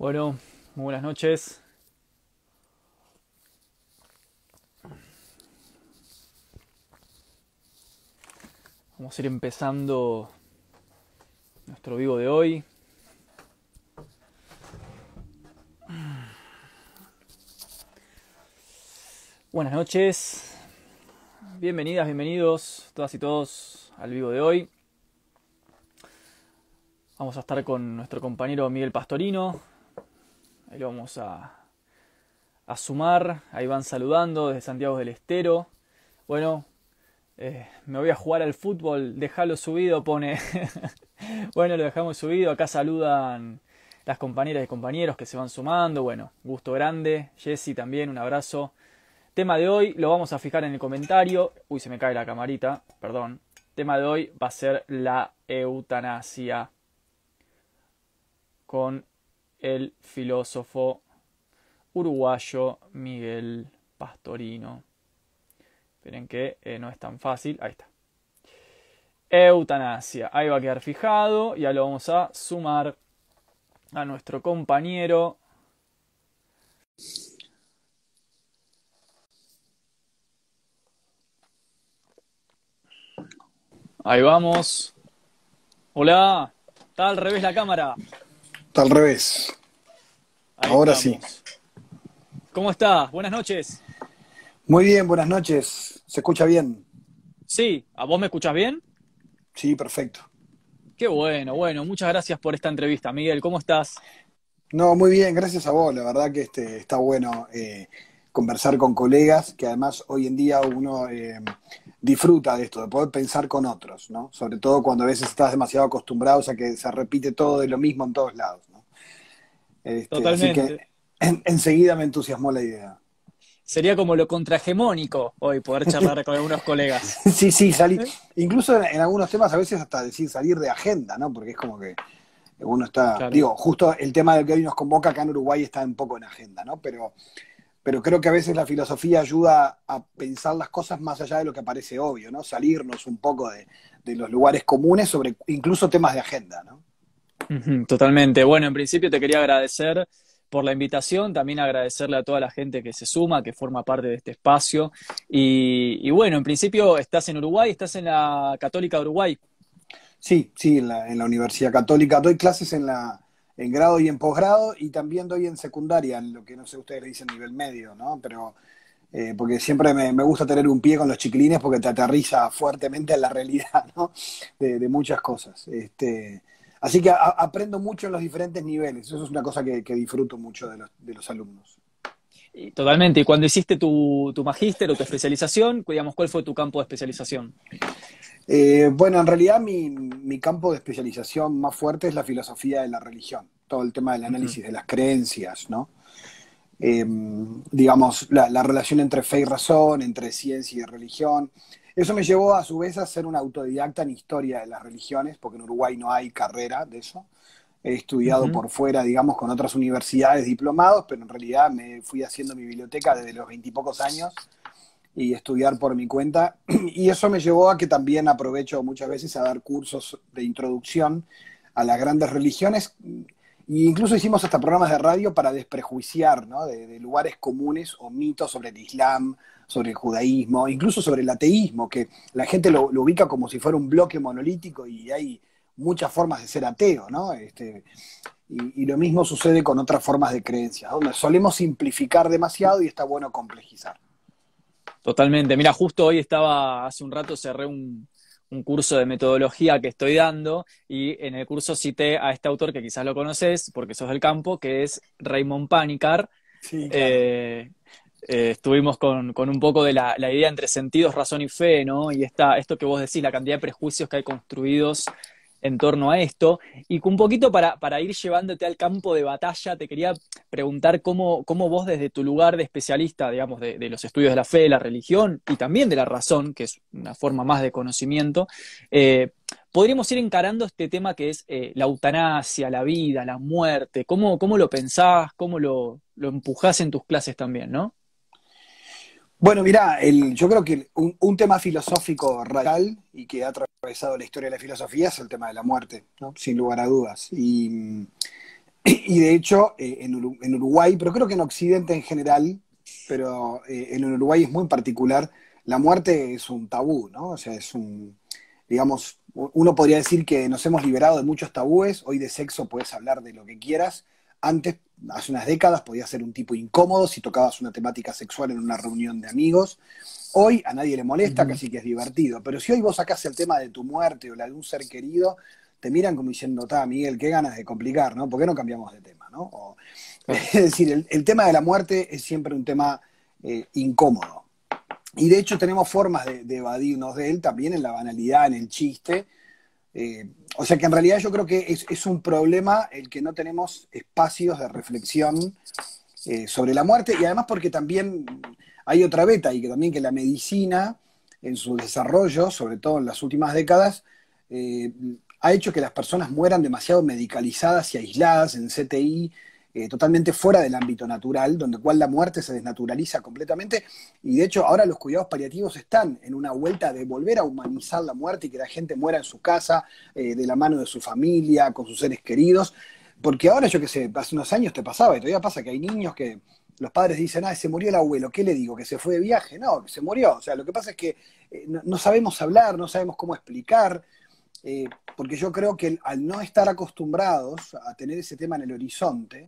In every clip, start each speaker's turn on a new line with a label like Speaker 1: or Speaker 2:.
Speaker 1: Bueno, muy buenas noches. Vamos a ir empezando nuestro vivo de hoy. Buenas noches, bienvenidas, bienvenidos todas y todos al vivo de hoy. Vamos a estar con nuestro compañero Miguel Pastorino. Ahí lo vamos a, a sumar. Ahí van saludando desde Santiago del Estero. Bueno, eh, me voy a jugar al fútbol, déjalo subido, pone. bueno, lo dejamos subido. Acá saludan las compañeras y compañeros que se van sumando. Bueno, gusto grande. Jessy también, un abrazo. Tema de hoy lo vamos a fijar en el comentario. Uy, se me cae la camarita, perdón. Tema de hoy va a ser la eutanasia con el filósofo uruguayo Miguel Pastorino. Esperen que eh, no es tan fácil. Ahí está. Eutanasia. Ahí va a quedar fijado. Ya lo vamos a sumar a nuestro compañero Ahí vamos. Hola. Está al revés la cámara.
Speaker 2: Está al revés.
Speaker 1: Ahí
Speaker 2: Ahora
Speaker 1: estamos. ¿Cómo estás? Buenas noches.
Speaker 2: Muy bien, buenas noches. ¿Se escucha bien?
Speaker 1: Sí, ¿a vos me escuchás bien?
Speaker 2: Sí, perfecto.
Speaker 1: Qué bueno, bueno. Muchas gracias por esta entrevista, Miguel. ¿Cómo estás?
Speaker 2: No, muy bien, gracias a vos. La verdad que este, está bueno eh, conversar con colegas, que además hoy en día uno eh, disfruta de esto, de poder pensar con otros, ¿no? Sobre todo cuando a veces estás demasiado acostumbrado a que se repite todo de lo mismo en todos lados, Este, así
Speaker 1: Totalmente.
Speaker 2: que en- enseguida me entusiasmó la idea.
Speaker 1: Sería como lo contrahegemónico hoy poder charlar con algunos colegas.
Speaker 2: Sí, sí, salir. Incluso en, en algunos temas a veces hasta decir salir de agenda, ¿no? Porque es como que uno está.
Speaker 1: Claro.
Speaker 2: Digo, justo el tema del que hoy nos convoca acá en Uruguay está un poco en agenda, ¿no? Pero, pero creo que a veces la filosofía ayuda a pensar las cosas más allá de lo que parece obvio, ¿no? Salirnos un poco de, de los lugares comunes sobre incluso temas de agenda, ¿no?
Speaker 1: Totalmente. Bueno, en principio te quería agradecer por la invitación, también agradecerle a toda la gente que se suma, que forma parte de este espacio. Y, y bueno, en principio estás en Uruguay, estás en la Católica de Uruguay.
Speaker 2: Sí, sí, en la, en la Universidad Católica doy clases en la en grado y en posgrado y también doy en secundaria, en lo que no sé ustedes le dicen nivel medio, ¿no? Pero eh, porque siempre me, gusta tener un pie con los chiquilines porque te aterriza fuertemente en la realidad, ¿no? De, de muchas cosas. Este, así que a- aprendo mucho en los diferentes niveles. Eso es una cosa que, que disfruto mucho de los, de los alumnos.
Speaker 1: Y Totalmente. Y cuando hiciste tu, tu magíster o tu especialización, digamos, ¿cuál fue tu campo de especialización?
Speaker 2: Eh, bueno, en realidad mi, mi campo de especialización más fuerte es la filosofía de la religión, todo el tema del análisis de las creencias, ¿no? Eh, digamos, la, la relación entre fe y razón, entre ciencia y religión. Eso me llevó a su vez a ser un autodidacta en historia de las religiones, porque en Uruguay no hay carrera de eso. He estudiado por fuera, digamos, con otras universidades diplomados, pero en realidad me fui haciendo mi biblioteca desde los veintipocos años y estudiar por mi cuenta. Y eso me llevó a que también aprovecho muchas veces a dar cursos de introducción a las grandes religiones. E incluso hicimos hasta programas de radio para desprejuiciar ¿no? de, de lugares comunes o mitos sobre el Islam, sobre el judaísmo, incluso sobre el ateísmo, que la gente lo, lo ubica como si fuera un bloque monolítico y hay muchas formas de ser ateo, ¿no? Este, y, y lo mismo sucede con otras formas de creencias, donde solemos simplificar demasiado y está bueno complejizar.
Speaker 1: Totalmente. Mira, justo hoy estaba, hace un rato cerré un, un curso de metodología que estoy dando y en el curso cité a este autor que quizás lo conoces porque sos del campo, que es Raymond Panicar.
Speaker 2: Sí, claro.
Speaker 1: Eh, eh, estuvimos con, con un poco de la, la idea entre sentidos, razón y fe, ¿no? Y esta, esto que vos decís, la cantidad de prejuicios que hay construidos en torno a esto. Y un poquito para, para ir llevándote al campo de batalla, te quería preguntar cómo, cómo vos desde tu lugar de especialista, digamos, de, de los estudios de la fe, de la religión y también de la razón, que es una forma más de conocimiento, eh, podríamos ir encarando este tema que es eh, la eutanasia, la vida, la muerte, cómo, cómo lo pensás, cómo lo, lo empujás en tus clases también, ¿no?
Speaker 2: Bueno, mirá, el, yo creo que un, un, tema filosófico radical y que ha atravesado la historia de la filosofía es el tema de la muerte, ¿no? sin lugar a dudas. Y de hecho, eh, en, Uruguay, pero creo que en Occidente en general, pero eh, en Uruguay es muy particular, la muerte es un tabú, ¿no? O sea, es un, digamos, uno podría decir que nos hemos liberado de muchos tabúes, hoy de sexo puedes hablar de lo que quieras, antes, hace unas décadas, podía ser un tipo incómodo si tocabas una temática sexual en una reunión de amigos, hoy a nadie le molesta, casi que es divertido, pero si hoy vos sacás el tema de tu muerte o la de un ser querido, te miran como diciendo, está, Miguel, qué ganas de complicar, ¿no? ¿Por qué no cambiamos de tema, ¿no? es decir, el, tema de la muerte es siempre un tema eh, incómodo. Y de hecho tenemos formas de, evadirnos de él también en la banalidad, en el chiste. Eh, o sea que en realidad yo creo que es, un problema el que no tenemos espacios de reflexión eh, sobre la muerte y además porque también hay otra beta y que también que la medicina en su desarrollo, sobre todo en las últimas décadas, ha hecho que las personas mueran demasiado medicalizadas y aisladas en CTI, eh, totalmente fuera del ámbito natural, donde cual la muerte se desnaturaliza completamente. Y de hecho, ahora los cuidados paliativos están en una vuelta de volver a humanizar la muerte y que la gente muera en su casa, eh, de la mano de su familia, con sus seres queridos. Porque ahora, yo qué sé, hace unos años te pasaba, y todavía pasa que hay niños que los padres dicen, ah, se murió el abuelo, ¿qué le digo? ¿Que se fue de viaje? No, que se murió. O sea, lo que pasa es que eh, no sabemos hablar, no sabemos cómo explicar. Porque yo creo que al no estar acostumbrados a tener ese tema en el horizonte,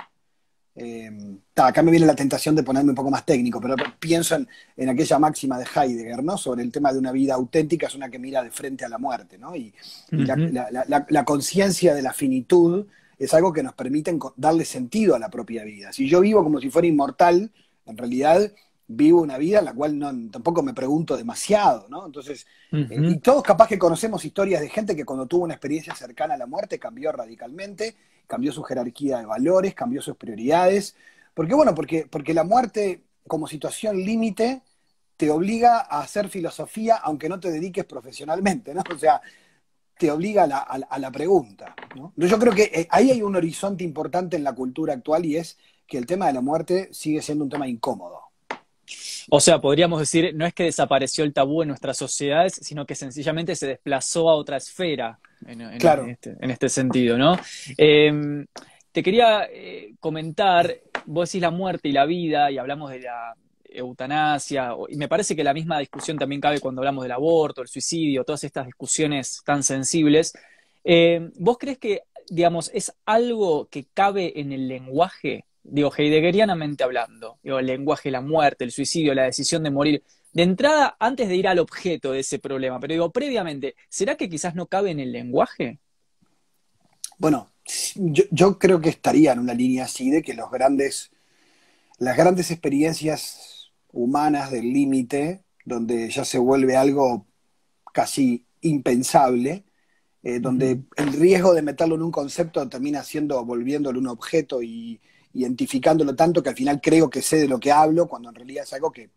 Speaker 2: eh, acá me viene la tentación de ponerme un poco más técnico, pero pienso en, aquella máxima de Heidegger, ¿no? Sobre el tema de una vida auténtica es una que mira de frente a la muerte, ¿no? Y, la, conciencia de la finitud es algo que nos permite darle sentido a la propia vida. Si yo vivo como si fuera inmortal, en realidad vivo una vida en la cual no, tampoco me pregunto demasiado, ¿no? Entonces, eh, y todos capaz que conocemos historias de gente que cuando tuvo una experiencia cercana a la muerte cambió radicalmente, cambió su jerarquía de valores, cambió sus prioridades, porque bueno, porque, porque la muerte como situación límite te obliga a hacer filosofía aunque no te dediques profesionalmente, ¿no? O sea, te obliga a la, pregunta, ¿no? Yo creo que eh, ahí hay un horizonte importante en la cultura actual y es que el tema de la muerte sigue siendo un tema incómodo.
Speaker 1: O sea, podríamos decir, no es que desapareció el tabú en nuestras sociedades, sino que sencillamente se desplazó a otra esfera en, este, este, sentido, ¿no? Em, te quería eh, comentar, vos decís la muerte y la vida, y hablamos de la eutanasia, y me parece que la misma discusión también cabe cuando hablamos del aborto, el suicidio, todas estas discusiones tan sensibles. Em, ¿Vos crees que, digamos, es algo que cabe en el lenguaje? digo, heideggerianamente hablando, digo, el lenguaje, la muerte, el suicidio, la decisión de morir, de entrada, antes de ir al objeto de ese problema, pero digo, previamente, ¿será que quizás no cabe en el lenguaje?
Speaker 2: Bueno, yo, creo que estaría en una línea así de que los grandes, las grandes experiencias humanas del límite, donde ya se vuelve algo casi impensable, eh, donde el riesgo de meterlo en un concepto termina siendo volviéndolo un objeto y, identificándolo tanto que al final creo que sé de lo que hablo, cuando en realidad es algo que,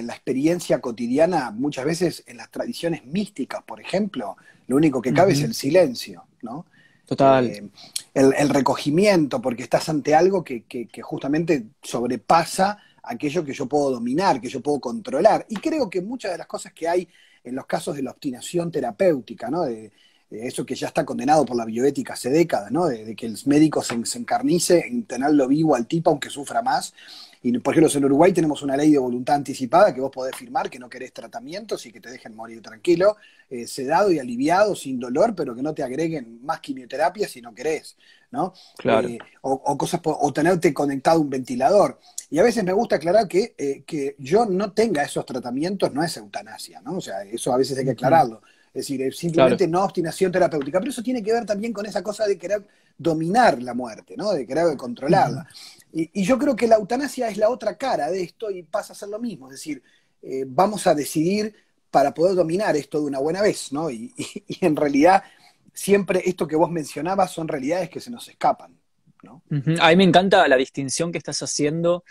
Speaker 2: en la experiencia cotidiana, muchas veces en las tradiciones místicas, por ejemplo, lo único que cabe es el silencio, ¿no?
Speaker 1: Total.
Speaker 2: Eh, el, recogimiento, porque estás ante algo que, justamente sobrepasa aquello que yo puedo dominar, que yo puedo controlar. Y creo que muchas de las cosas que hay en los casos de la obstinación terapéutica, ¿no? De, eso que ya está condenado por la bioética hace décadas, ¿no? De, que el médico se, encarnice en tenerlo vivo al tipo aunque sufra más. Y por ejemplo, en Uruguay tenemos una ley de voluntad anticipada que vos podés firmar que no querés tratamientos y que te dejen morir tranquilo, eh, sedado y aliviado, sin dolor, pero que no te agreguen más quimioterapia si no querés, ¿no?
Speaker 1: Claro. Eh,
Speaker 2: o, cosas, o tenerte conectado a un ventilador. Y a veces me gusta aclarar que, eh, que yo no tenga esos tratamientos no es eutanasia, ¿no? O sea, eso a veces hay que aclararlo. Es decir, simplemente no obstinación terapéutica. Pero eso tiene que ver también con esa cosa de querer dominar la muerte, ¿no? De querer controlarla. y, yo creo que la eutanasia es la otra cara de esto y pasa a ser lo mismo. Es decir, eh, vamos a decidir para poder dominar esto de una buena vez, ¿no? Y, en realidad, siempre esto que vos mencionabas son realidades que se nos escapan, ¿no?
Speaker 1: A mí me encanta la distinción que estás haciendo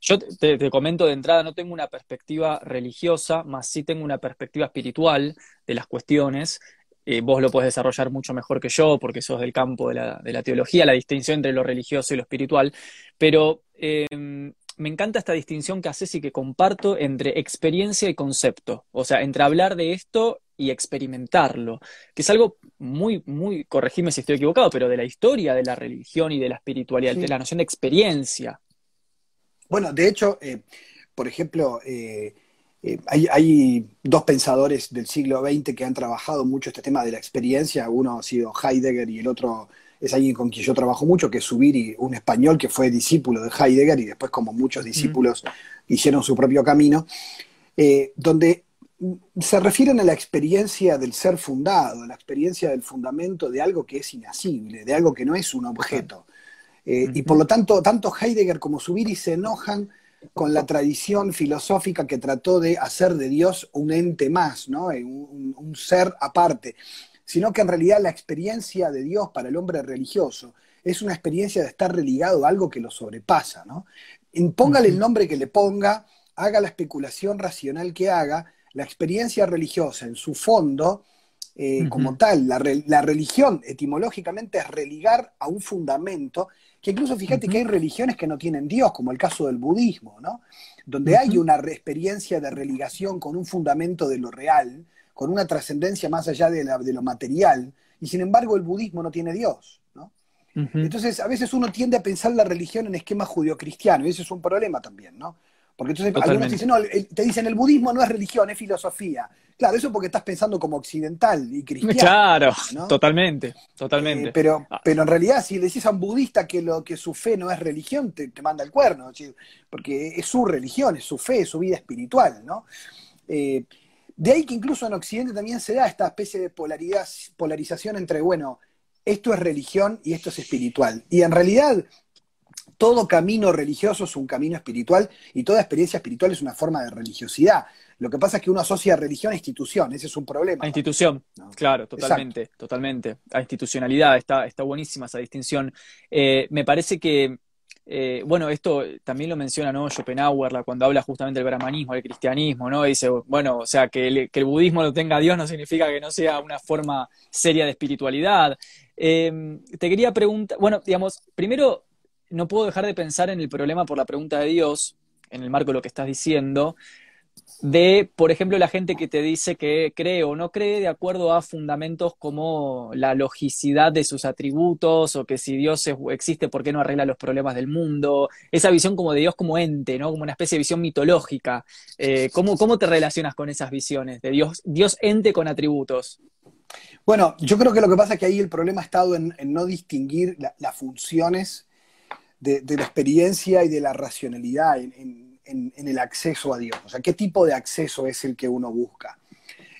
Speaker 1: yo te, comento de entrada, no tengo una perspectiva religiosa, más sí tengo una perspectiva espiritual de las cuestiones. Eh, vos lo podés desarrollar mucho mejor que yo, porque sos del campo de la, teología, la distinción entre lo religioso y lo espiritual. Pero em, me encanta esta distinción que haces y que comparto entre experiencia y concepto. O sea, entre hablar de esto y experimentarlo, que es algo muy, muy, corregime si estoy equivocado, pero de la historia de la religión y de la espiritualidad, de la noción de experiencia.
Speaker 2: Bueno, de hecho, eh, por ejemplo, eh, eh, hay, dos pensadores del siglo XX que han trabajado mucho este tema de la experiencia. Uno ha sido Heidegger y el otro es alguien con quien yo trabajo mucho, que es Subiri, un español que fue discípulo de Heidegger y después, como muchos discípulos, hicieron su propio camino, donde se refieren a la experiencia del ser fundado, a la experiencia del fundamento de algo que es inasible, de algo que no es un objeto. Eh, y por lo tanto, tanto Heidegger como Zubiri se enojan con la tradición filosófica que trató de hacer de Dios un ente más, ¿no? Eh, un, ser aparte, sino que en realidad la experiencia de Dios para el hombre religioso es una experiencia de estar religado a algo que lo sobrepasa. ¿no? Póngale el nombre que le ponga, haga la especulación racional que haga, la experiencia religiosa en su fondo, eh, como tal, la, religión etimológicamente es religar a un fundamento, que incluso fíjate que hay religiones que no tienen Dios, como el caso del budismo, ¿no? Donde hay una experiencia de religación con un fundamento de lo real, con una trascendencia más allá de, lo material, y sin embargo el budismo no tiene Dios, ¿no? Entonces, a veces uno tiende a pensar la religión en esquema judio-cristiano, y ese es un problema también, ¿no? Porque entonces algunos dicen, no, te dicen el budismo no es religión, es filosofía. Claro, eso porque estás pensando como occidental y cristiano.
Speaker 1: Claro, totalmente, totalmente.
Speaker 2: Eh, pero, ah. pero en realidad, si le decís a un budista que lo que su fe no es religión, te, manda el cuerno, porque es su religión, es su fe, es su vida espiritual, ¿no? Eh, de ahí que incluso en Occidente también se da esta especie de polaridad, polarización entre, bueno, esto es religión y esto es espiritual. Y en realidad todo camino religioso es un camino espiritual y toda experiencia espiritual es una forma de religiosidad. Lo que pasa es que uno asocia religión a institución, ese es un problema.
Speaker 1: A institución, claro, totalmente, totalmente. A institucionalidad, está, está buenísima esa distinción. Eh, me parece que, eh, bueno, esto también lo menciona ¿no? Schopenhauer cuando habla justamente del brahmanismo, del cristianismo, ¿no? dice, bueno, o sea, que el, que el budismo lo tenga Dios no significa que no sea una forma seria de espiritualidad. Eh, te quería preguntar, bueno, digamos, primero no puedo dejar de pensar en el problema por la pregunta de Dios, en el marco de lo que estás diciendo, de, por ejemplo, la gente que te dice que cree o no cree de acuerdo a fundamentos como la logicidad de sus atributos o que si Dios existe, ¿por qué no arregla los problemas del mundo? Esa visión como de Dios como ente, ¿no? Como una especie de visión mitológica. Eh, ¿cómo, te relacionas con esas visiones de Dios, Dios ente con atributos?
Speaker 2: Bueno, yo creo que lo que pasa es que ahí el problema ha estado en, no distinguir las funciones de, la experiencia y de la racionalidad en, el acceso a Dios. O sea, ¿qué tipo de acceso es el que uno busca?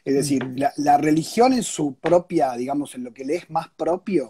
Speaker 2: Es decir, la, religión en su propia, digamos, en lo que le es más propio,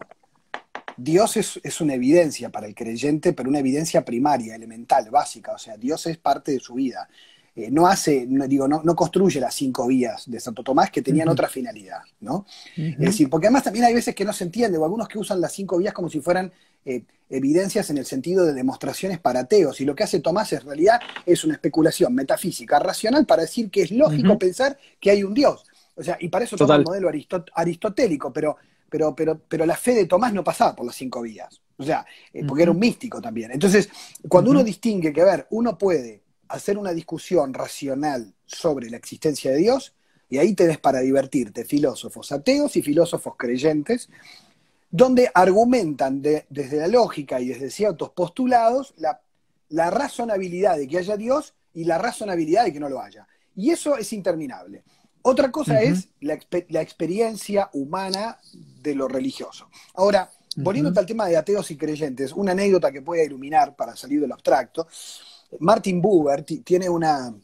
Speaker 2: Dios es, una evidencia para el creyente, pero una evidencia primaria, elemental, básica. O sea, Dios es parte de su vida. Eh, no hace, no, digo, no, no, construye las cinco vías de Santo Tomás que tenían otra finalidad, ¿no? Es decir, porque además también hay veces que no se entiende, o algunos que usan las cinco vías como si fueran eh, evidencias en el sentido de demostraciones para ateos. Y lo que hace Tomás en realidad es una especulación metafísica racional para decir que es lógico pensar que hay un Dios. O sea, y para eso toma el modelo aristotélico, pero, pero, pero, pero la fe de Tomás no pasaba por las cinco vías. O sea, eh, porque era un místico también. Entonces, cuando uno distingue que, a ver, uno puede hacer una discusión racional sobre la existencia de Dios, y ahí te des para divertirte filósofos ateos y filósofos creyentes, donde argumentan desde la lógica y desde ciertos postulados la, razonabilidad de que haya Dios y la razonabilidad de que no lo haya. Y eso es interminable. Otra cosa es la, experiencia humana de lo religioso. Ahora, volviendo al tema de ateos y creyentes, una anécdota que pueda iluminar para salir del abstracto, Martin Buber tiene una,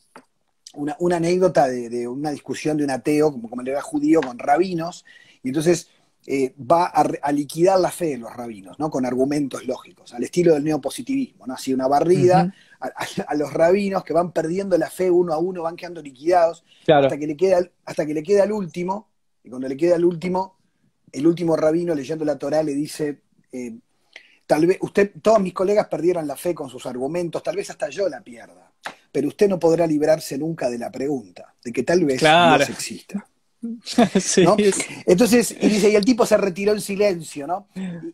Speaker 2: una, anécdota de, una discusión de un ateo, como, como le era judío, con rabinos, y entonces eh, va a, liquidar la fe de los rabinos, ¿no? Con argumentos lógicos, al estilo del neopositivismo, ¿no? Así una barrida a, los rabinos que van perdiendo la fe uno a uno, van quedando liquidados, hasta, que le queda, hasta que le queda el último, y cuando le queda el último, el último rabino leyendo la Torah le dice, eh, tal vez, usted, todos mis colegas perdieron la fe con sus argumentos, tal vez hasta yo la pierda, pero usted no podrá librarse nunca de la pregunta, de que tal vez Dios exista. Entonces, y dice, y el tipo se retiró en silencio, ¿no?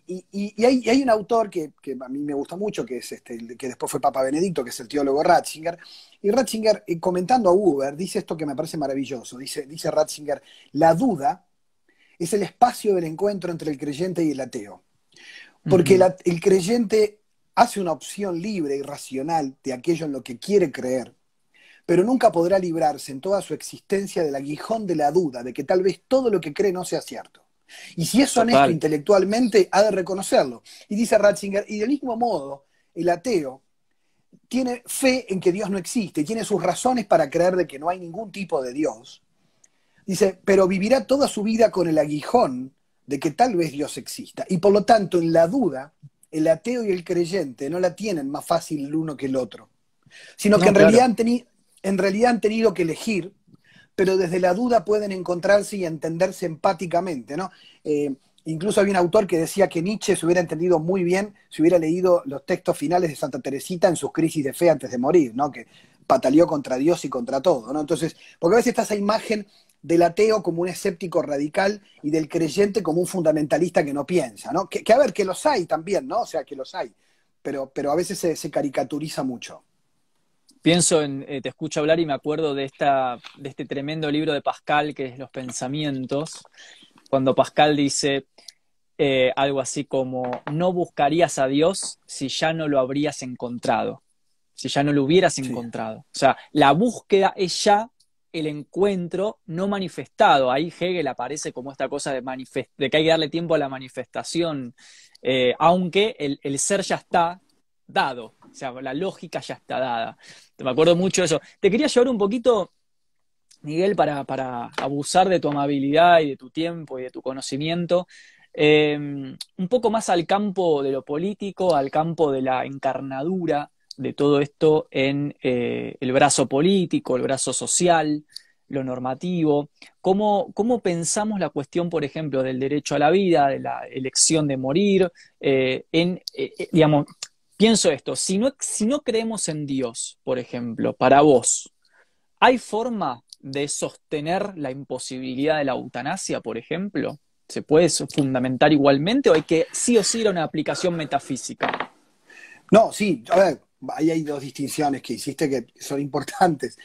Speaker 2: Y, hay, un autor que, a mí me gusta mucho, que es este, que después fue Papa Benedicto, que es el teólogo Ratzinger, y Ratzinger, eh, comentando a Uber, dice esto que me parece maravilloso, dice, dice Ratzinger, la duda es el espacio del encuentro entre el creyente y el ateo. Porque el creyente hace una opción libre y racional de aquello en lo que quiere creer, pero nunca podrá librarse en toda su existencia del aguijón de la duda, de que tal vez todo lo que cree no sea cierto. Y si es honesto intelectualmente, ha de reconocerlo. Y dice Ratzinger, y del mismo modo, el ateo tiene fe en que Dios no existe, tiene sus razones para creer de que no hay ningún tipo de Dios. Dice, pero vivirá toda su vida con el aguijón de que tal vez Dios exista. Y por lo tanto, en la duda, el ateo y el creyente no la tienen más fácil el uno que el otro, sino que en realidad han tenido en realidad han tenido que elegir, pero desde la duda pueden encontrarse y entenderse empáticamente, ¿no? Eh, incluso había un autor que decía que Nietzsche se hubiera entendido muy bien si hubiera leído los textos finales de Santa Teresita en sus crisis de fe antes de morir, ¿no? Que pataleó contra Dios y contra todo, ¿no? Entonces, porque a veces está esa imagen del ateo como un escéptico radical y del creyente como un fundamentalista que no piensa, ¿no? Que, a ver, que los hay también, ¿no? O sea, que los hay, pero, pero a veces se caricaturiza mucho
Speaker 1: pienso en, eh, te escucho hablar y me acuerdo de, esta, de este tremendo libro de Pascal que es Los Pensamientos, cuando Pascal dice eh, algo así como, no buscarías a Dios si ya no lo habrías encontrado, si ya no lo hubieras encontrado. O sea, la búsqueda es ya el encuentro no manifestado. Ahí Hegel aparece como esta cosa de, que hay que darle tiempo a la manifestación, eh, aunque el, ser ya está dado, o sea, la lógica ya está dada. Me acuerdo mucho de eso. Te quería llevar un poquito, Miguel, para, abusar de tu amabilidad y de tu tiempo y de tu conocimiento, em, un poco más al campo de lo político, al campo de la encarnadura de todo esto en eh, el brazo político, el brazo social, lo normativo, cómo, cómo, pensamos la cuestión, por ejemplo, del derecho a la vida, de la elección de morir, eh, en, eh, digamos, pienso esto, si no, si no creemos en Dios, por ejemplo, para vos, ¿hay forma de sostener la imposibilidad de la eutanasia, por ejemplo? ¿Se puede fundamentar igualmente o hay que sí o sí ir a una aplicación metafísica?
Speaker 2: No, sí, a ver, ahí hay dos distinciones que hiciste que son importantes.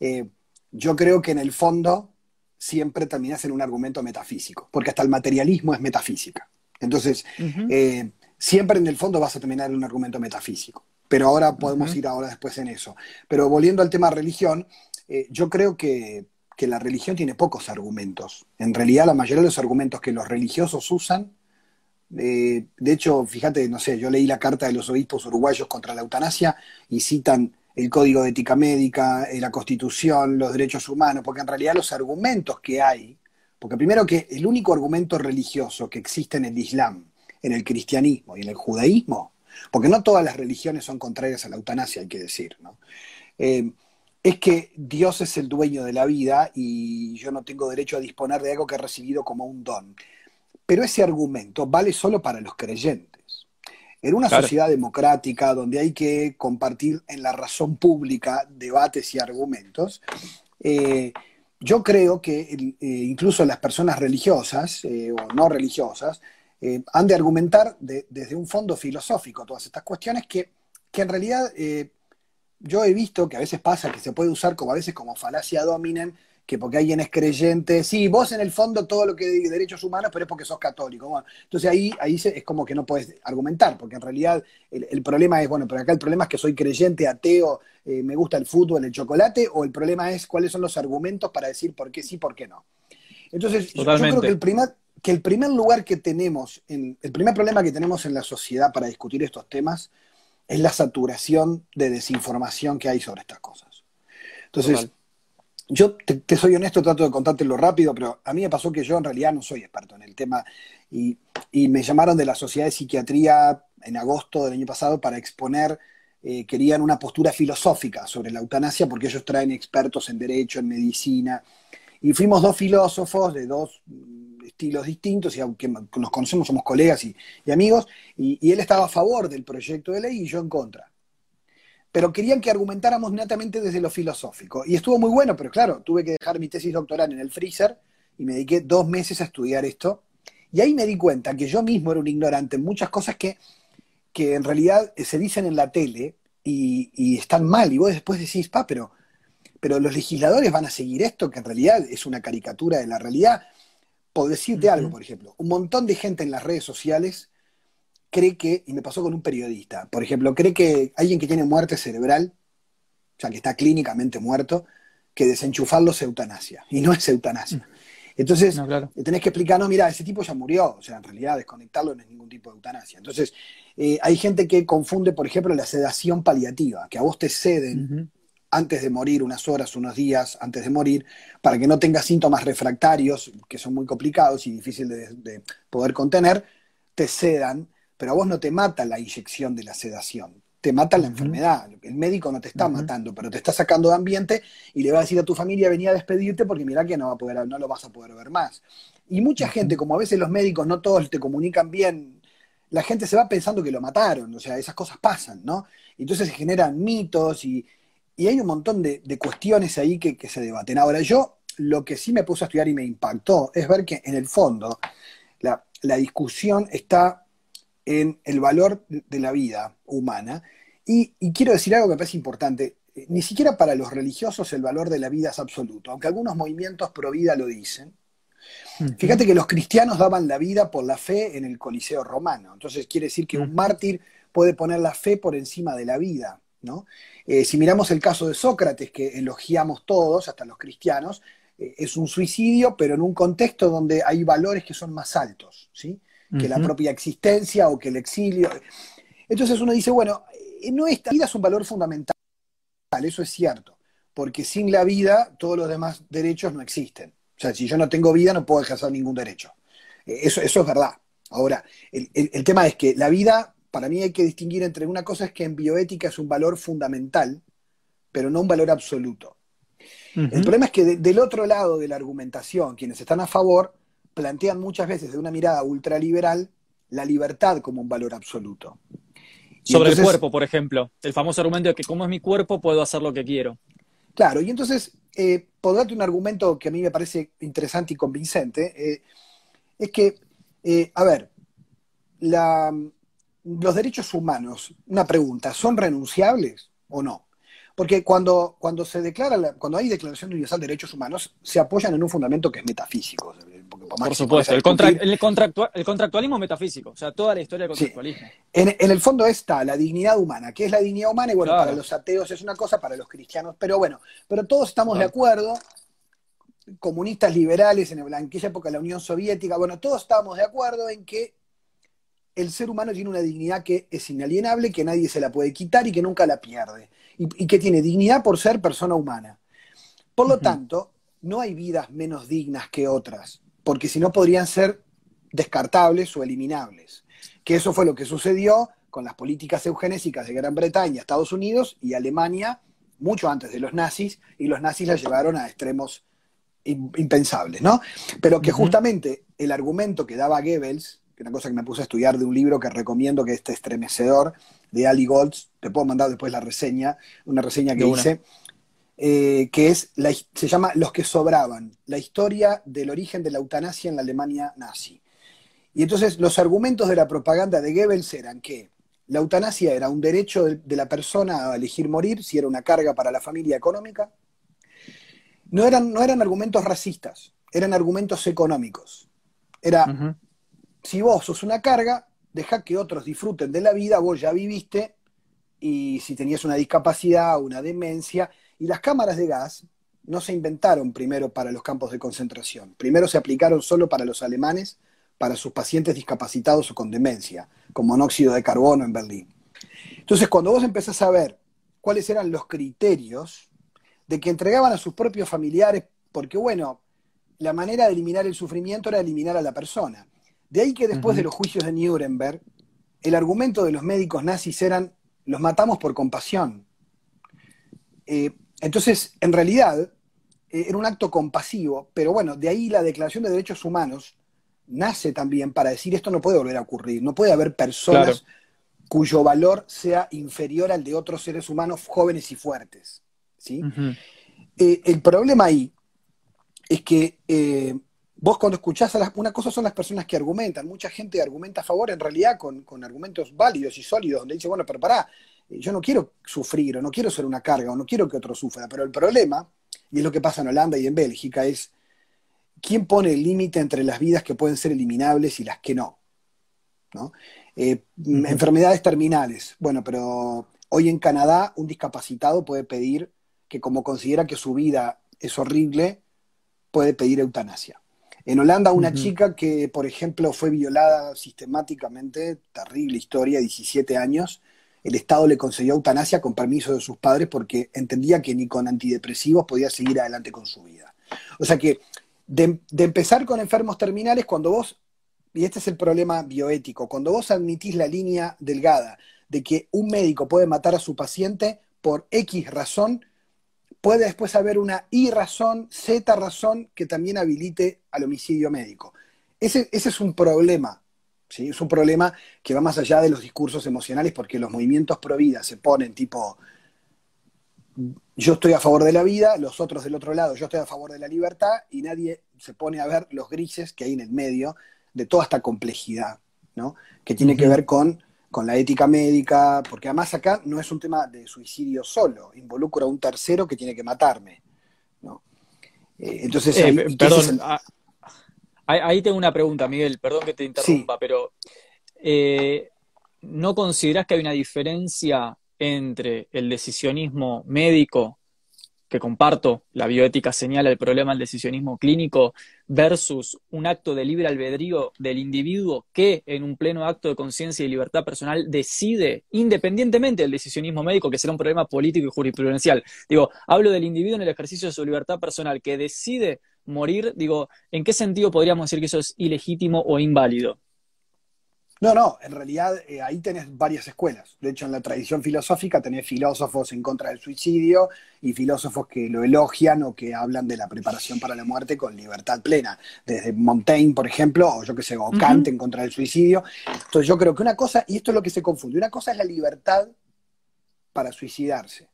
Speaker 2: Eh, yo creo que en el fondo siempre terminas en un argumento metafísico, porque hasta el materialismo es metafísica. Entonces, siempre en el fondo vas a terminar en un argumento metafísico. Pero ahora podemos ir ahora después en eso. Pero volviendo al tema religión, eh, yo creo que, la religión tiene pocos argumentos. En realidad la mayoría de los argumentos que los religiosos usan, eh, de hecho, fíjate, no sé, yo leí la carta de los obispos uruguayos contra la eutanasia y citan el Código de Ética Médica, eh, la Constitución, los derechos humanos, porque en realidad los argumentos que hay, porque primero que el único argumento religioso que existe en el Islam en el cristianismo y en el judaísmo, porque no todas las religiones son contrarias a la eutanasia, hay que decir, ¿no? Eh, es que Dios es el dueño de la vida y yo no tengo derecho a disponer de algo que he recibido como un don. Pero ese argumento vale solo para los creyentes. En una sociedad democrática donde hay que compartir en la razón pública debates y argumentos, eh, yo creo que eh, incluso las personas religiosas o no religiosas eh, han de argumentar desde un fondo filosófico todas estas cuestiones que, en realidad eh, yo he visto que a veces pasa que se puede usar como a veces como falacia dominen, que porque alguien es creyente, sí, vos en el fondo todo lo que de derechos humanos, pero es porque sos católico. entonces ahí, ahí es como que no puedes argumentar, porque en realidad el, problema es, bueno, pero acá el problema es que soy creyente, ateo, eh, me gusta el fútbol, el chocolate, o el problema es cuáles son los argumentos para decir por qué sí, por qué no. Entonces, yo creo que el primer, que el primer lugar que tenemos, el primer problema que tenemos en la sociedad para discutir estos temas es la saturación de desinformación que hay sobre estas cosas. Entonces, yo te, soy honesto, trato de contártelo rápido, pero a mí me pasó que yo en realidad no soy experto en el tema y, me llamaron de la Sociedad de Psiquiatría en agosto del año pasado para exponer, eh, querían una postura filosófica sobre la eutanasia porque ellos traen expertos en derecho, en medicina, y fuimos dos filósofos de dos estilos distintos, y aunque nos conocemos, somos colegas y, amigos, y, él estaba a favor del proyecto de ley y yo en contra. Pero querían que argumentáramos netamente desde lo filosófico. Y estuvo muy bueno, pero claro, tuve que dejar mi tesis doctoral en el freezer y me dediqué dos meses a estudiar esto. Y ahí me di cuenta que yo mismo era un ignorante en muchas cosas que, que en realidad se dicen en la tele y, están mal. Y vos después decís, pa, pero, pero los legisladores van a seguir esto, que en realidad es una caricatura de la realidad. Por decirte algo, por ejemplo, un montón de gente en las redes sociales cree que, y me pasó con un periodista, por ejemplo, cree que alguien que tiene muerte cerebral, o sea, que está clínicamente muerto, que desenchufarlo es eutanasia. Y no es eutanasia. Entonces, tenés que explicar, no, mira, ese tipo ya murió, o sea, en realidad desconectarlo no es ningún tipo de eutanasia. Entonces, eh, hay gente que confunde, por ejemplo, la sedación paliativa, que a vos te ceden antes de morir, unas horas, unos días antes de morir, para que no tengas síntomas refractarios, que son muy complicados y difíciles de, poder contener, te sedan, pero a vos no te mata la inyección de la sedación, te mata la enfermedad. El médico no te está matando, pero te está sacando de ambiente y le va a decir a tu familia venía a despedirte porque mira que no, va a poder, no lo vas a poder ver más. Y mucha gente, como a veces los médicos no todos te comunican bien, la gente se va pensando que lo mataron, o sea, esas cosas pasan, ¿no? Entonces se generan mitos y, y hay un montón de, cuestiones ahí que, se debaten. Ahora, yo lo que sí me puse a estudiar y me impactó es ver que en el fondo la, discusión está en el valor de la vida humana. Y, quiero decir algo que me parece importante. Ni siquiera para los religiosos el valor de la vida es absoluto, aunque algunos movimientos pro vida lo dicen. Fíjate que los cristianos daban la vida por la fe en el Coliseo romano. Entonces quiere decir que un mártir puede poner la fe por encima de la vida. ¿no? Eh, si miramos el caso de Sócrates, que elogiamos todos, hasta los cristianos, eh, es un suicidio, pero en un contexto donde hay valores que son más altos, ¿sí? Que la propia existencia o que el exilio. Entonces uno dice, bueno, eh, no esta vida es un valor fundamental, eso es cierto, porque sin la vida todos los demás derechos no existen. O sea, si yo no tengo vida no puedo ejercer ningún derecho. Eso, eso es verdad. Ahora, el tema es que la vida para mí hay que distinguir entre una cosa es que en bioética es un valor fundamental, pero no un valor absoluto. El problema es que del otro lado de la argumentación, quienes están a favor, plantean muchas veces de una mirada ultraliberal la libertad como un valor absoluto.
Speaker 1: Sobre el cuerpo, por ejemplo, el famoso argumento de que como es mi cuerpo puedo hacer lo que quiero.
Speaker 2: Claro, y entonces, eh, por darte un argumento que a mí me parece interesante y convincente, eh, es que, eh, a ver, la, los derechos humanos, una pregunta, ¿son renunciables o no? Porque cuando, cuando se declara, cuando hay Declaración Universal de Derechos Humanos, se apoyan en un fundamento que es metafísico.
Speaker 1: Por, supuesto, el, contractualismo metafísico, o sea, toda la historia del contractualismo.
Speaker 2: En, el fondo está la dignidad humana. ¿Qué es la dignidad humana? Y bueno, para los ateos es una cosa, para los cristianos, pero bueno, pero todos estamos de acuerdo, comunistas liberales en, en aquella época la Unión Soviética, bueno, todos estamos de acuerdo en que el ser humano tiene una dignidad que es inalienable, que nadie se la puede quitar y que nunca la pierde. Y, que tiene dignidad por ser persona humana. Por lo tanto, no hay vidas menos dignas que otras, porque si no podrían ser descartables o eliminables. Que eso fue lo que sucedió con las políticas eugenésicas de Gran Bretaña, Estados Unidos y Alemania, mucho antes de los nazis, y los nazis la llevaron a extremos impensables, ¿no? Pero que justamente el argumento que daba Goebbels una cosa que me puse a estudiar de un libro que recomiendo, que es este estremecedor, de Ali Golds, te puedo mandar después la reseña, una reseña que hice, eh, que es, se llama Los que sobraban, la historia del origen de la eutanasia en la Alemania nazi. Y entonces los argumentos de la propaganda de Goebbels eran que la eutanasia era un derecho de, la persona a elegir morir si era una carga para la familia económica. No eran, no eran argumentos racistas, eran argumentos económicos. Era, si vos sos una carga, deja que otros disfruten de la vida, vos ya viviste, y si tenías una discapacidad, una demencia, y las cámaras de gas no se inventaron primero para los campos de concentración, primero se aplicaron solo para los alemanes, para sus pacientes discapacitados o con demencia, con monóxido de carbono en Berlín. Entonces, cuando vos empezás a ver cuáles eran los criterios de que entregaban a sus propios familiares, porque bueno, la manera de eliminar el sufrimiento era eliminar a la persona. De ahí que después de los juicios de Nuremberg, el argumento de los médicos nazis eran, los matamos por compasión. Eh, entonces, en realidad, eh, era un acto compasivo, pero bueno, de ahí la Declaración de Derechos Humanos nace también para decir esto no puede volver a ocurrir, no puede haber personas cuyo valor sea inferior al de otros seres humanos jóvenes y fuertes. ¿sí? Eh, el problema ahí es que vos cuando escuchás a las, una cosa son las personas que argumentan, mucha gente argumenta a favor en realidad con, con argumentos válidos y sólidos, donde dice, bueno, pero pará, yo no quiero sufrir o no quiero ser una carga o no quiero que otro sufra, pero el problema, y es lo que pasa en Holanda y en Bélgica, es quién pone el límite entre las vidas que pueden ser eliminables y las que no. ¿no? Eh, enfermedades terminales. Bueno, pero hoy en Canadá un discapacitado puede pedir que como considera que su vida es horrible, puede pedir eutanasia. En Holanda, una chica que, por ejemplo, fue violada sistemáticamente, terrible historia, 17 años, el Estado le concedió eutanasia con permiso de sus padres porque entendía que ni con antidepresivos podía seguir adelante con su vida. O sea que de, empezar con enfermos terminales, cuando vos, y este es el problema bioético, cuando vos admitís la línea delgada de que un médico puede matar a su paciente por X razón, puede después haber una Y razón, Z razón que también habilite al homicidio médico. Ese, ese es un problema es un problema que va más allá de los discursos emocionales porque los movimientos pro vida se ponen tipo, yo estoy a favor de la vida, los otros del otro lado, yo estoy a favor de la libertad y nadie se pone a ver los grises que hay en el medio de toda esta complejidad, ¿no? Que tiene que ver con, con la ética médica, porque además acá no es un tema de suicidio solo, involucra a un tercero que tiene que matarme, ¿no? Eh, entonces,
Speaker 1: eh, perdón, Ahí, tengo una pregunta, Miguel, perdón que te interrumpa, pero eh, ¿no consideras que hay una diferencia entre el decisionismo médico, que comparto, la bioética señala el problema del decisionismo clínico, versus un acto de libre albedrío del individuo que en un pleno acto de conciencia y libertad personal decide, independientemente del decisionismo médico, que será un problema político y jurisprudencial. Digo, hablo del individuo en el ejercicio de su libertad personal, que decide morir, digo, ¿en qué sentido podríamos decir que eso es ilegítimo o inválido?
Speaker 2: No, no, en realidad eh, ahí tenés varias escuelas. De hecho, en la tradición filosófica tenés filósofos en contra del suicidio y filósofos que lo elogian o que hablan de la preparación para la muerte con libertad plena. Desde Montaigne, por ejemplo, o yo que sé, o Kant en contra del suicidio. Entonces yo creo que una cosa, y esto es lo que se confunde, una cosa es la libertad para suicidarse.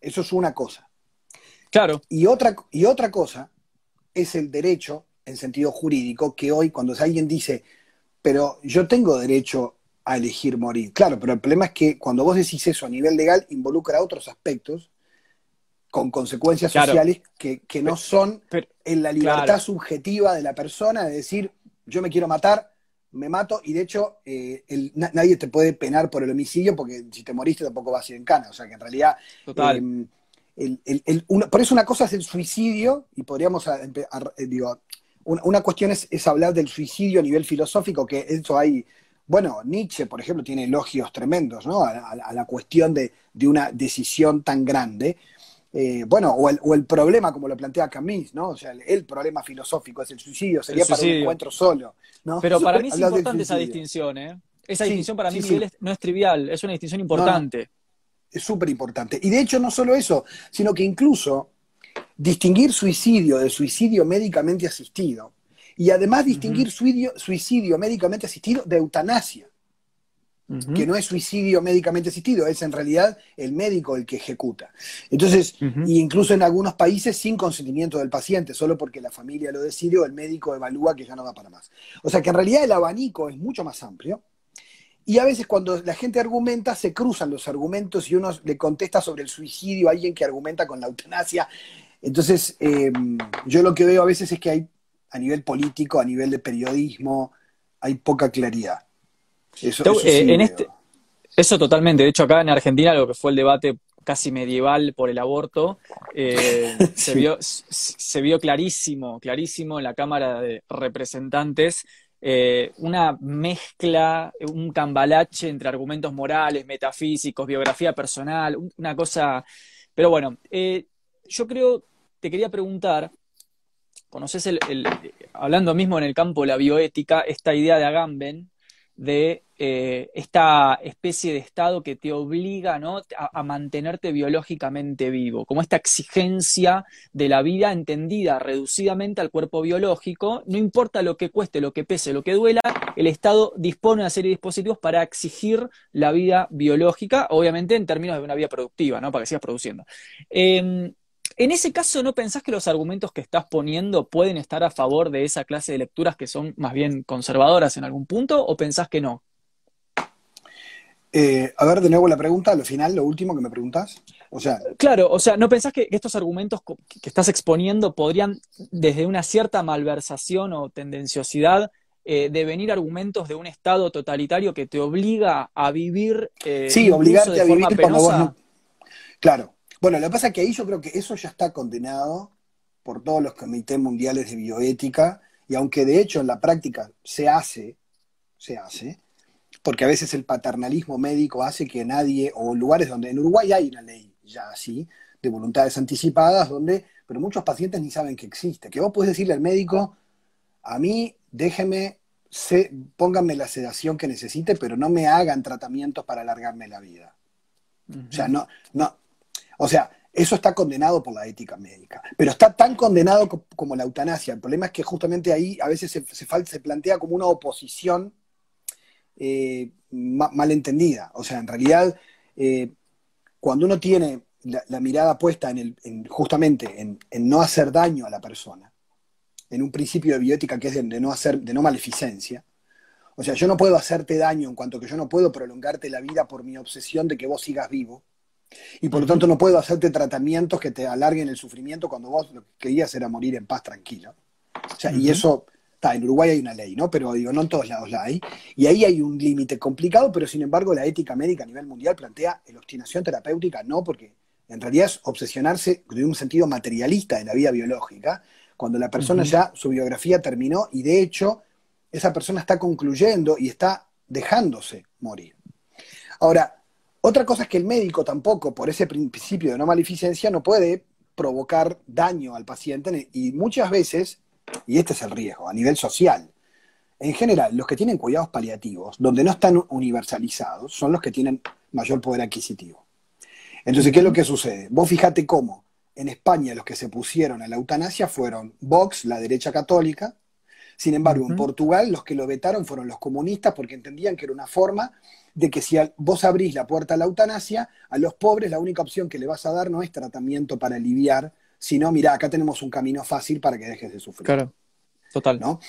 Speaker 2: Eso es una cosa.
Speaker 1: Claro.
Speaker 2: Y otra, y otra cosa es el derecho, en sentido jurídico, que hoy cuando alguien dice, pero yo tengo derecho a elegir morir. Claro, pero el problema es que cuando vos decís eso a nivel legal, involucra otros aspectos con consecuencias sociales que, no son en la libertad subjetiva de la persona de decir, yo me quiero matar, me mato, y de hecho eh, nadie te puede penar por el homicidio porque si te moriste tampoco vas a ir en cana. O sea que en realidad... Por eso una cosa es el suicidio, y podríamos, eh, digo, una, cuestión es, hablar del suicidio a nivel filosófico, que eso hay, bueno, Nietzsche, por ejemplo, tiene elogios tremendos, ¿no? A, la cuestión de, una decisión tan grande. Eh, bueno, o el, problema, como lo plantea Camus, ¿no? O sea, el, problema filosófico es el suicidio, sería para un encuentro solo, ¿no?
Speaker 1: Pero para mí es importante esa distinción, ¿eh? Esa distinción para mí, Miguel, no es trivial, es una distinción importante
Speaker 2: es súper importante. Y de hecho no solo eso, sino que incluso distinguir suicidio de suicidio médicamente asistido y además distinguir suicidio, médicamente asistido de eutanasia, que no es suicidio médicamente asistido, es en realidad el médico el que ejecuta. Entonces, incluso en algunos países sin consentimiento del paciente, solo porque la familia lo decide o el médico evalúa que ya no va para más. O sea que en realidad el abanico es mucho más amplio y a veces cuando la gente argumenta, se cruzan los argumentos y uno le contesta sobre el suicidio a alguien que argumenta con la eutanasia. Entonces, em, yo lo que veo a veces es que hay, a nivel político, a nivel de periodismo, hay poca claridad.
Speaker 1: Eso, eh, este, eso totalmente. De hecho, acá en Argentina, lo que fue el debate casi medieval por el aborto, eh, se, vio, se vio clarísimo, clarísimo en la Cámara de Representantes eh, una mezcla, un cambalache entre argumentos morales, metafísicos, biografía personal, una cosa... Pero bueno, eh, yo creo, te quería preguntar, ¿conoces el, hablando mismo en el campo de la bioética, esta idea de Agamben de eh, esta especie de estado que te obliga a, mantenerte biológicamente vivo, como esta exigencia de la vida entendida reducidamente al cuerpo biológico, no importa lo que cueste, lo que pese, lo que duela, el Estado dispone de una serie de dispositivos para exigir la vida biológica, obviamente en términos de una vida productiva, ¿no? para que sigas produciendo. Em, en ese caso, ¿no pensás que los argumentos que estás poniendo pueden estar a favor de esa clase de lecturas que son más bien conservadoras en algún punto o pensás que no?
Speaker 2: Eh, a ver, de nuevo la pregunta, al final, lo último que me preguntas. O sea.
Speaker 1: Claro, o sea, ¿no pensás que estos argumentos que estás exponiendo podrían, desde una cierta malversación o tendenciosidad, eh, devenir argumentos de un Estado totalitario que te obliga a vivir.
Speaker 2: Eh, sí, obligarte a vivir cuando vos no. Claro. Bueno, lo que pasa es que ahí yo creo que eso ya está condenado por todos los comités mundiales de bioética, y aunque de hecho en la práctica se hace, se hace, porque a veces el paternalismo médico hace que nadie, o lugares donde en Uruguay hay una ley ya así, de voluntades anticipadas, donde, pero muchos pacientes ni saben que existe, que vos podés decirle al médico, a mí déjeme, se, pónganme la sedación que necesite, pero no me hagan tratamientos para alargarme la vida. O sea, no, no, o sea, eso está condenado por la ética médica, pero está tan condenado como la eutanasia. El problema es que justamente ahí a veces se, se plantea como una oposición eh, malentendida. O sea, en realidad, eh, cuando uno tiene la, mirada puesta en, el, justamente en, no hacer daño a la persona, en un principio de bioética que es de, no hacer, de no maleficencia, o sea, yo no puedo hacerte daño en cuanto que yo no puedo prolongarte la vida por mi obsesión de que vos sigas vivo. Y por lo tanto no puedo hacerte tratamientos que te alarguen el sufrimiento cuando vos lo que querías era morir en paz tranquilo. O sea, y eso en Uruguay hay una ley, ¿no? Pero digo, no en todos lados la hay. Y ahí hay un límite complicado, pero sin embargo la ética médica a nivel mundial plantea la obstinación terapéutica no, porque en realidad es obsesionarse de un sentido materialista de la vida biológica, cuando la persona ya, su biografía terminó y de hecho esa persona está concluyendo y está dejándose morir. Ahora, otra cosa es que el médico tampoco, por ese principio de no maleficencia, no puede provocar daño al paciente y muchas veces y este es el riesgo, a nivel social. En general, los que tienen cuidados paliativos, donde no están universalizados, son los que tienen mayor poder adquisitivo. Entonces, ¿qué es lo que sucede? Vos fijate cómo en España los que se pusieron a la eutanasia fueron Vox, la derecha católica, sin embargo, en Portugal los que lo vetaron fueron los comunistas porque entendían que era una forma de que si vos abrís la puerta a la eutanasia, a los pobres la única opción que le vas a dar no es tratamiento para aliviar si no, mira, acá tenemos un camino fácil para que dejes de sufrir.
Speaker 1: Claro, total.
Speaker 2: ¿no?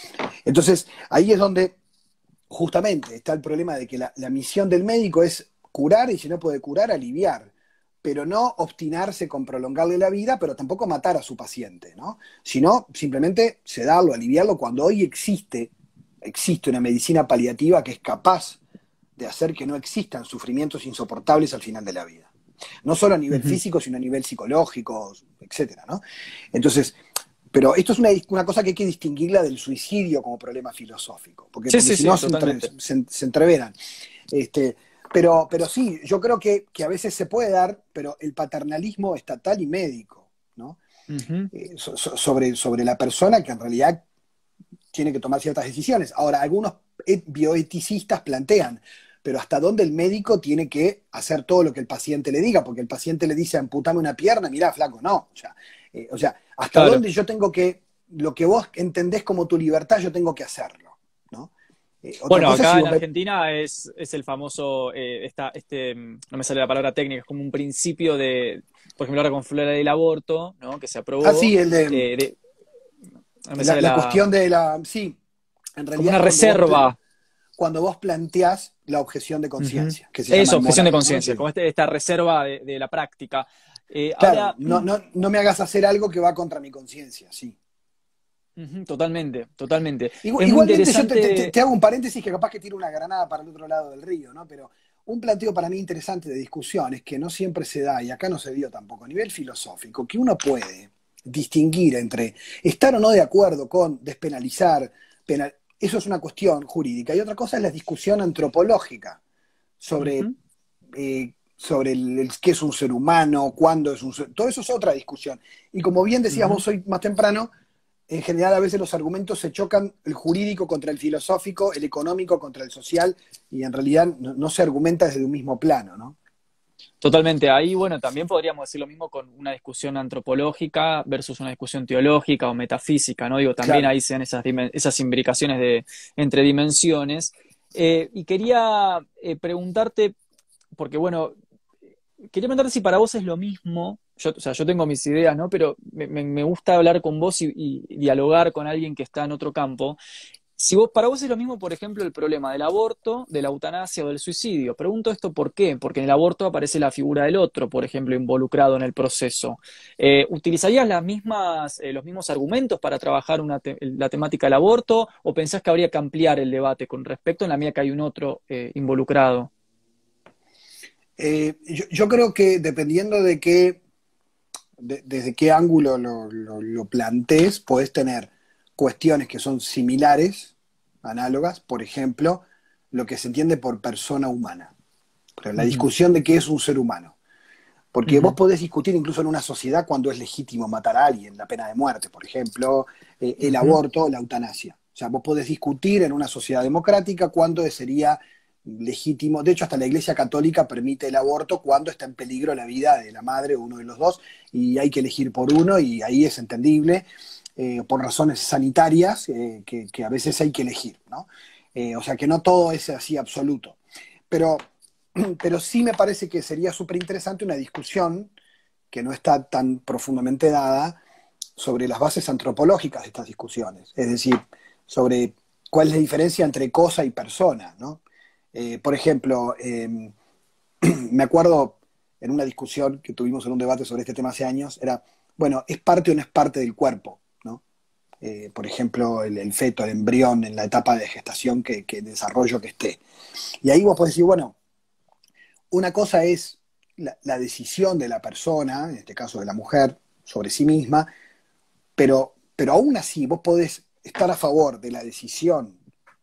Speaker 2: Entonces, ahí es donde justamente está el problema de que la, misión del médico es curar y si no puede curar, aliviar, pero no obstinarse con prolongarle la vida, pero tampoco matar a su paciente, ¿no? Sino simplemente sedarlo, aliviarlo cuando hoy existe, existe una medicina paliativa que es capaz de hacer que no existan sufrimientos insoportables al final de la vida. No solo a nivel físico, sino a nivel psicológico, etcétera, ¿no? Entonces, pero esto es una, una, cosa que hay que distinguirla del suicidio como problema filosófico, porque, si no se, entreveran. Este, pero, pero sí, yo creo que, a veces se puede dar, pero el paternalismo estatal y médico, ¿no? Eh, sobre, sobre la persona que en realidad tiene que tomar ciertas decisiones. Ahora, algunos bioeticistas plantean, pero hasta dónde el médico tiene que hacer todo lo que el paciente le diga, porque el paciente le dice amputame una pierna, mira, flaco, no. O sea, eh, o sea hasta dónde yo tengo que, lo que vos entendés como tu libertad, yo tengo que hacerlo, ¿no?
Speaker 1: Eh, bueno, acá en Argentina es, el famoso, eh, este, no me sale la palabra técnica, es como un principio de, por ejemplo, ahora con la del aborto, ¿no? Que se aprobó.
Speaker 2: Ah, sí, el de... la, cuestión de la... Sí,
Speaker 1: en realidad... una reserva
Speaker 2: cuando vos planteás la objeción de conciencia.
Speaker 1: Eso, objeción de conciencia, como este, esta reserva de, la práctica.
Speaker 2: Eh, claro, no, no, no, me hagas hacer algo que va contra mi conciencia, sí.
Speaker 1: totalmente, totalmente.
Speaker 2: igualmente yo te, hago un paréntesis que capaz que tiro una granada para el otro lado del río, ¿no? Pero un planteo para mí interesante de discusión es que no siempre se da, y acá no se dio tampoco, a nivel filosófico, que uno puede distinguir entre estar o no de acuerdo con despenalizar, penal, eso es una cuestión jurídica. Y otra cosa es la discusión antropológica sobre, eh, sobre el, qué es un ser humano, cuándo es un ser Todo eso es otra discusión. Y como bien decíamos hoy más temprano, en general a veces los argumentos se chocan el jurídico contra el filosófico, el económico contra el social, y en realidad no, no se argumenta desde un mismo plano, ¿no?
Speaker 1: Totalmente. Ahí, bueno, también podríamos decir lo mismo con una discusión antropológica versus una discusión teológica o metafísica, ¿no? Digo, también ahí sean esas, esas imbricaciones de, entre dimensiones. Eh, y quería eh, preguntarte, porque bueno, quería preguntarte si para vos es lo mismo yo, o sea, yo tengo mis ideas, ¿no? Pero me, gusta hablar con vos y, dialogar con alguien que está en otro campo. Si vos, para vos es lo mismo, por ejemplo, el problema del aborto, de la eutanasia o del suicidio. Pregunto esto por qué. Porque en el aborto aparece la figura del otro, por ejemplo, involucrado en el proceso. Eh, ¿Utilizarías eh, los mismos argumentos para trabajar la temática del aborto o pensás que habría que ampliar el debate con respecto en la mía que hay un otro eh, involucrado?
Speaker 2: Yo, creo que dependiendo de qué, desde qué ángulo lo, lo plantees, podés tener cuestiones que son similares análogas, por ejemplo, lo que se entiende por persona humana. la discusión de qué es un ser humano. Porque vos podés discutir incluso en una sociedad cuando es legítimo matar a alguien, la pena de muerte, por ejemplo, eh, el aborto, la eutanasia. O sea, vos podés discutir en una sociedad democrática cuándo sería legítimo. De hecho, hasta la Iglesia Católica permite el aborto cuando está en peligro la vida de la madre o uno de los dos, y hay que elegir por uno, y ahí es entendible. Eh, por razones sanitarias eh, que, a veces hay que elegir, ¿no? Eh, o sea que no todo es así absoluto. Pero, pero sí me parece que sería súper interesante una discusión que no está tan profundamente dada sobre las bases antropológicas de estas discusiones, es decir, sobre cuál es la diferencia entre cosa y persona, ¿no? por ejemplo, em, me acuerdo en una discusión que tuvimos en un debate sobre este tema hace años, era, bueno, ¿es parte o no es parte del cuerpo? Eh, por ejemplo, el, feto, el embrión en la etapa de gestación que, desarrollo que esté. Y ahí vos podés decir, bueno, una cosa es la, decisión de la persona, en este caso de la mujer, sobre sí misma, pero, pero aún así vos podés estar a favor de la decisión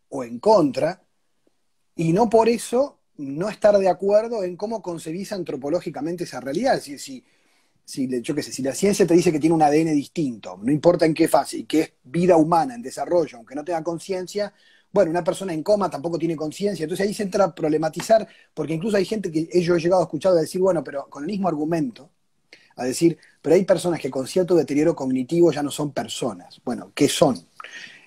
Speaker 2: o en contra, y no por eso no estar de acuerdo en cómo concebís antropológicamente esa realidad. Es decir, si, yo qué sé, si la ciencia te dice que tiene un ADN distinto, no importa en qué fase, y que es vida humana en desarrollo, aunque no tenga conciencia, bueno, una persona en coma tampoco tiene conciencia, entonces ahí se entra a problematizar, porque incluso hay gente que yo he llegado a escuchar a decir, bueno, pero con el mismo argumento, a decir, pero hay personas que con cierto deterioro cognitivo ya no son personas. Bueno, ¿qué son?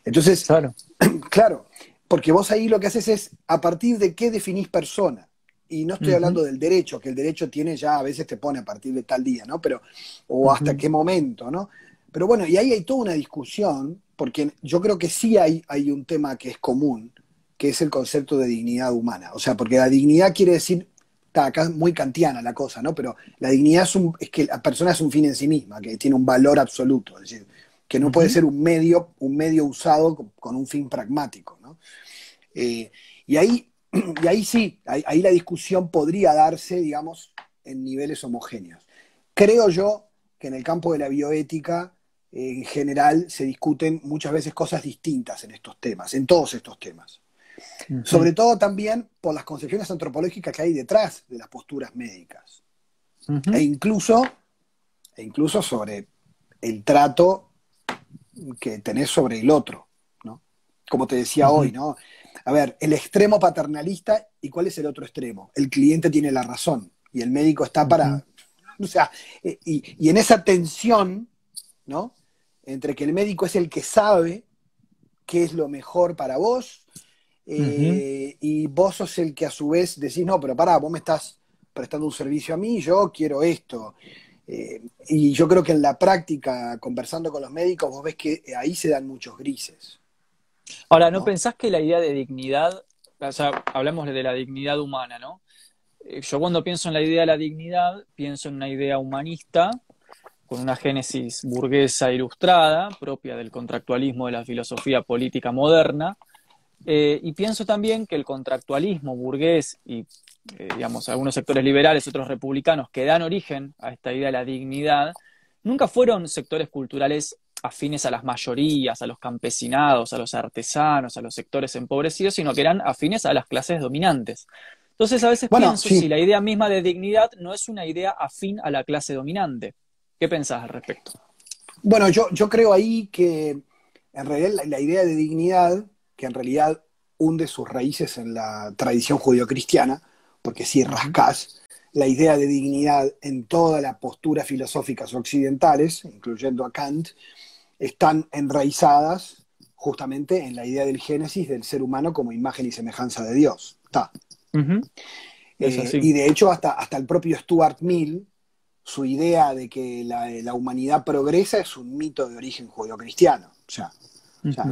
Speaker 2: Entonces, claro, claro porque vos ahí lo que haces es, a partir de qué definís persona y no estoy hablando del derecho, que el derecho tiene ya, a veces te pone a partir de tal día, ¿no? Pero, o hasta qué momento, ¿no? Pero bueno, y ahí hay toda una discusión, porque yo creo que sí hay, hay un tema que es común, que es el concepto de dignidad humana. O sea, porque la dignidad quiere decir, está acá muy kantiana la cosa, ¿no? Pero la dignidad es, un, es que la persona es un fin en sí misma, que tiene un valor absoluto, es decir, que no puede ser un medio, un medio usado con, un fin pragmático, ¿no? Eh, y ahí y ahí sí, ahí, la discusión podría darse, digamos, en niveles homogéneos. Creo yo que en el campo de la bioética, en general, se discuten muchas veces cosas distintas en estos temas, en todos estos temas. Sobre todo también por las concepciones antropológicas que hay detrás de las posturas médicas. e, incluso, e incluso sobre el trato que tenés sobre el otro, ¿no? Como te decía hoy, ¿no? A ver, el extremo paternalista y cuál es el otro extremo. El cliente tiene la razón y el médico está para... O sea, eh, y, en esa tensión, ¿no? Entre que el médico es el que sabe qué es lo mejor para vos eh, y vos sos el que a su vez decís, no, pero pará, vos me estás prestando un servicio a mí, yo quiero esto. Eh, y yo creo que en la práctica, conversando con los médicos, vos ves que ahí se dan muchos grises.
Speaker 1: Ahora, ¿no, pensás que la idea de dignidad, o sea, hablamos de la dignidad humana, ¿no? Eh, yo cuando pienso en la idea de la dignidad, pienso en una idea humanista, con una génesis burguesa ilustrada, propia del contractualismo de la filosofía política moderna, eh, y pienso también que el contractualismo burgués y, eh, digamos, algunos sectores liberales, otros republicanos, que dan origen a esta idea de la dignidad, nunca fueron sectores culturales afines a las mayorías, a los campesinados, a los artesanos, a los sectores empobrecidos, sino que eran afines a las clases dominantes. Entonces a veces pienso si la idea misma de dignidad no es una idea afín a la clase dominante. ¿Qué pensás al respecto?
Speaker 2: Bueno, yo, yo creo ahí que en realidad la, idea de dignidad, que en realidad hunde sus raíces en la tradición judio-cristiana, porque si rascás la idea de dignidad en todas las posturas filosóficas occidentales, incluyendo a Kant, están enraizadas justamente en la idea del génesis del ser humano como imagen y semejanza de Dios. Está. Eh, y de hecho, hasta, hasta el propio Stuart Mill, su idea de que la, humanidad progresa es un mito de origen judeocristiano, o sea,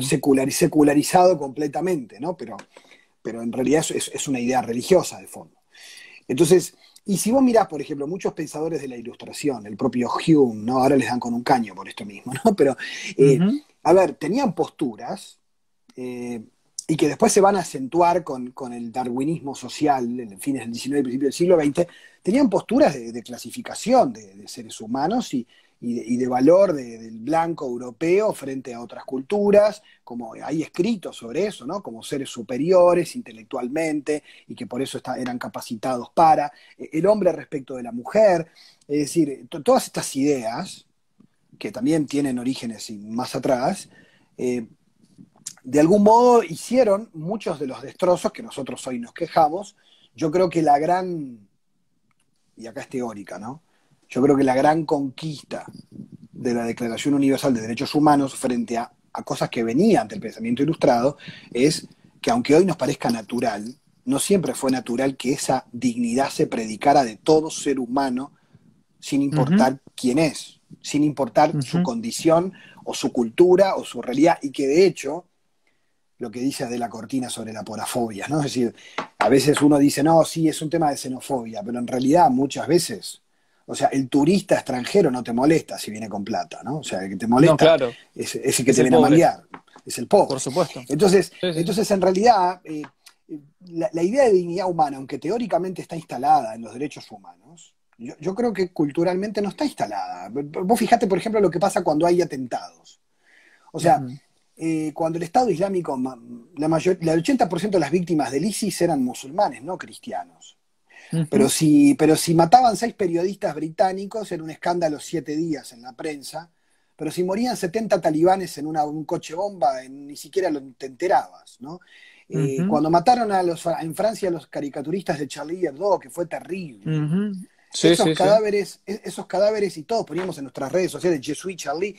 Speaker 2: secularizado completamente, ¿no? Pero, pero en realidad es, es, una idea religiosa de fondo. Entonces, y si vos mirás, por ejemplo, muchos pensadores de la ilustración, el propio Hume, ¿no? Ahora les dan con un caño por esto mismo, ¿no? Pero, eh, a ver, tenían posturas eh, y que después se van a acentuar con, el darwinismo social en fines del XIX y principios del siglo XX, tenían posturas de, clasificación de, seres humanos y, de, valor del blanco europeo frente a otras culturas, como hay escritos sobre eso, ¿no? Como seres superiores intelectualmente y que por eso eran capacitados para, eh, el hombre respecto de la mujer, es decir, todas estas ideas, que también tienen orígenes más atrás, eh, de algún modo hicieron muchos de los destrozos que nosotros hoy nos quejamos. Yo creo que la gran, y acá es teórica, ¿no? Yo creo que la gran conquista de la Declaración Universal de Derechos Humanos frente a, cosas que venían del pensamiento ilustrado es que aunque hoy nos parezca natural, no siempre fue natural que esa dignidad se predicara de todo ser humano sin importar quién es, sin importar su condición o su cultura o su realidad, y que de hecho lo que dice de la Cortina sobre la porafobia, ¿no? Es decir, a veces uno dice, no, sí, es un tema de xenofobia, pero en realidad muchas veces, o sea, el turista extranjero no te molesta si viene con plata, ¿no? O sea, el que te molesta es, el que te viene a manguear, es el pobre.
Speaker 1: Por supuesto.
Speaker 2: Entonces, entonces en realidad, eh, la, idea de dignidad humana, aunque teóricamente está instalada en los derechos humanos, yo, creo que culturalmente no está instalada. Vos fijate, por ejemplo, lo que pasa cuando hay atentados. O sea, eh, cuando el Estado Islámico, la mayor, el 80% de las víctimas del ISIS eran musulmanes, no cristianos. Pero, si, pero si mataban seis periodistas británicos, era un escándalo siete días en la prensa. Pero si morían 70 talibanes en un coche bomba, ni siquiera lo, te enterabas, ¿no? Eh, cuando mataron a los, en Francia a los caricaturistas de Charlie Hebdo, que fue terrible. esos, cadáveres, e, esos cadáveres, y todos poníamos en nuestras redes sociales, Jesuit Charlie,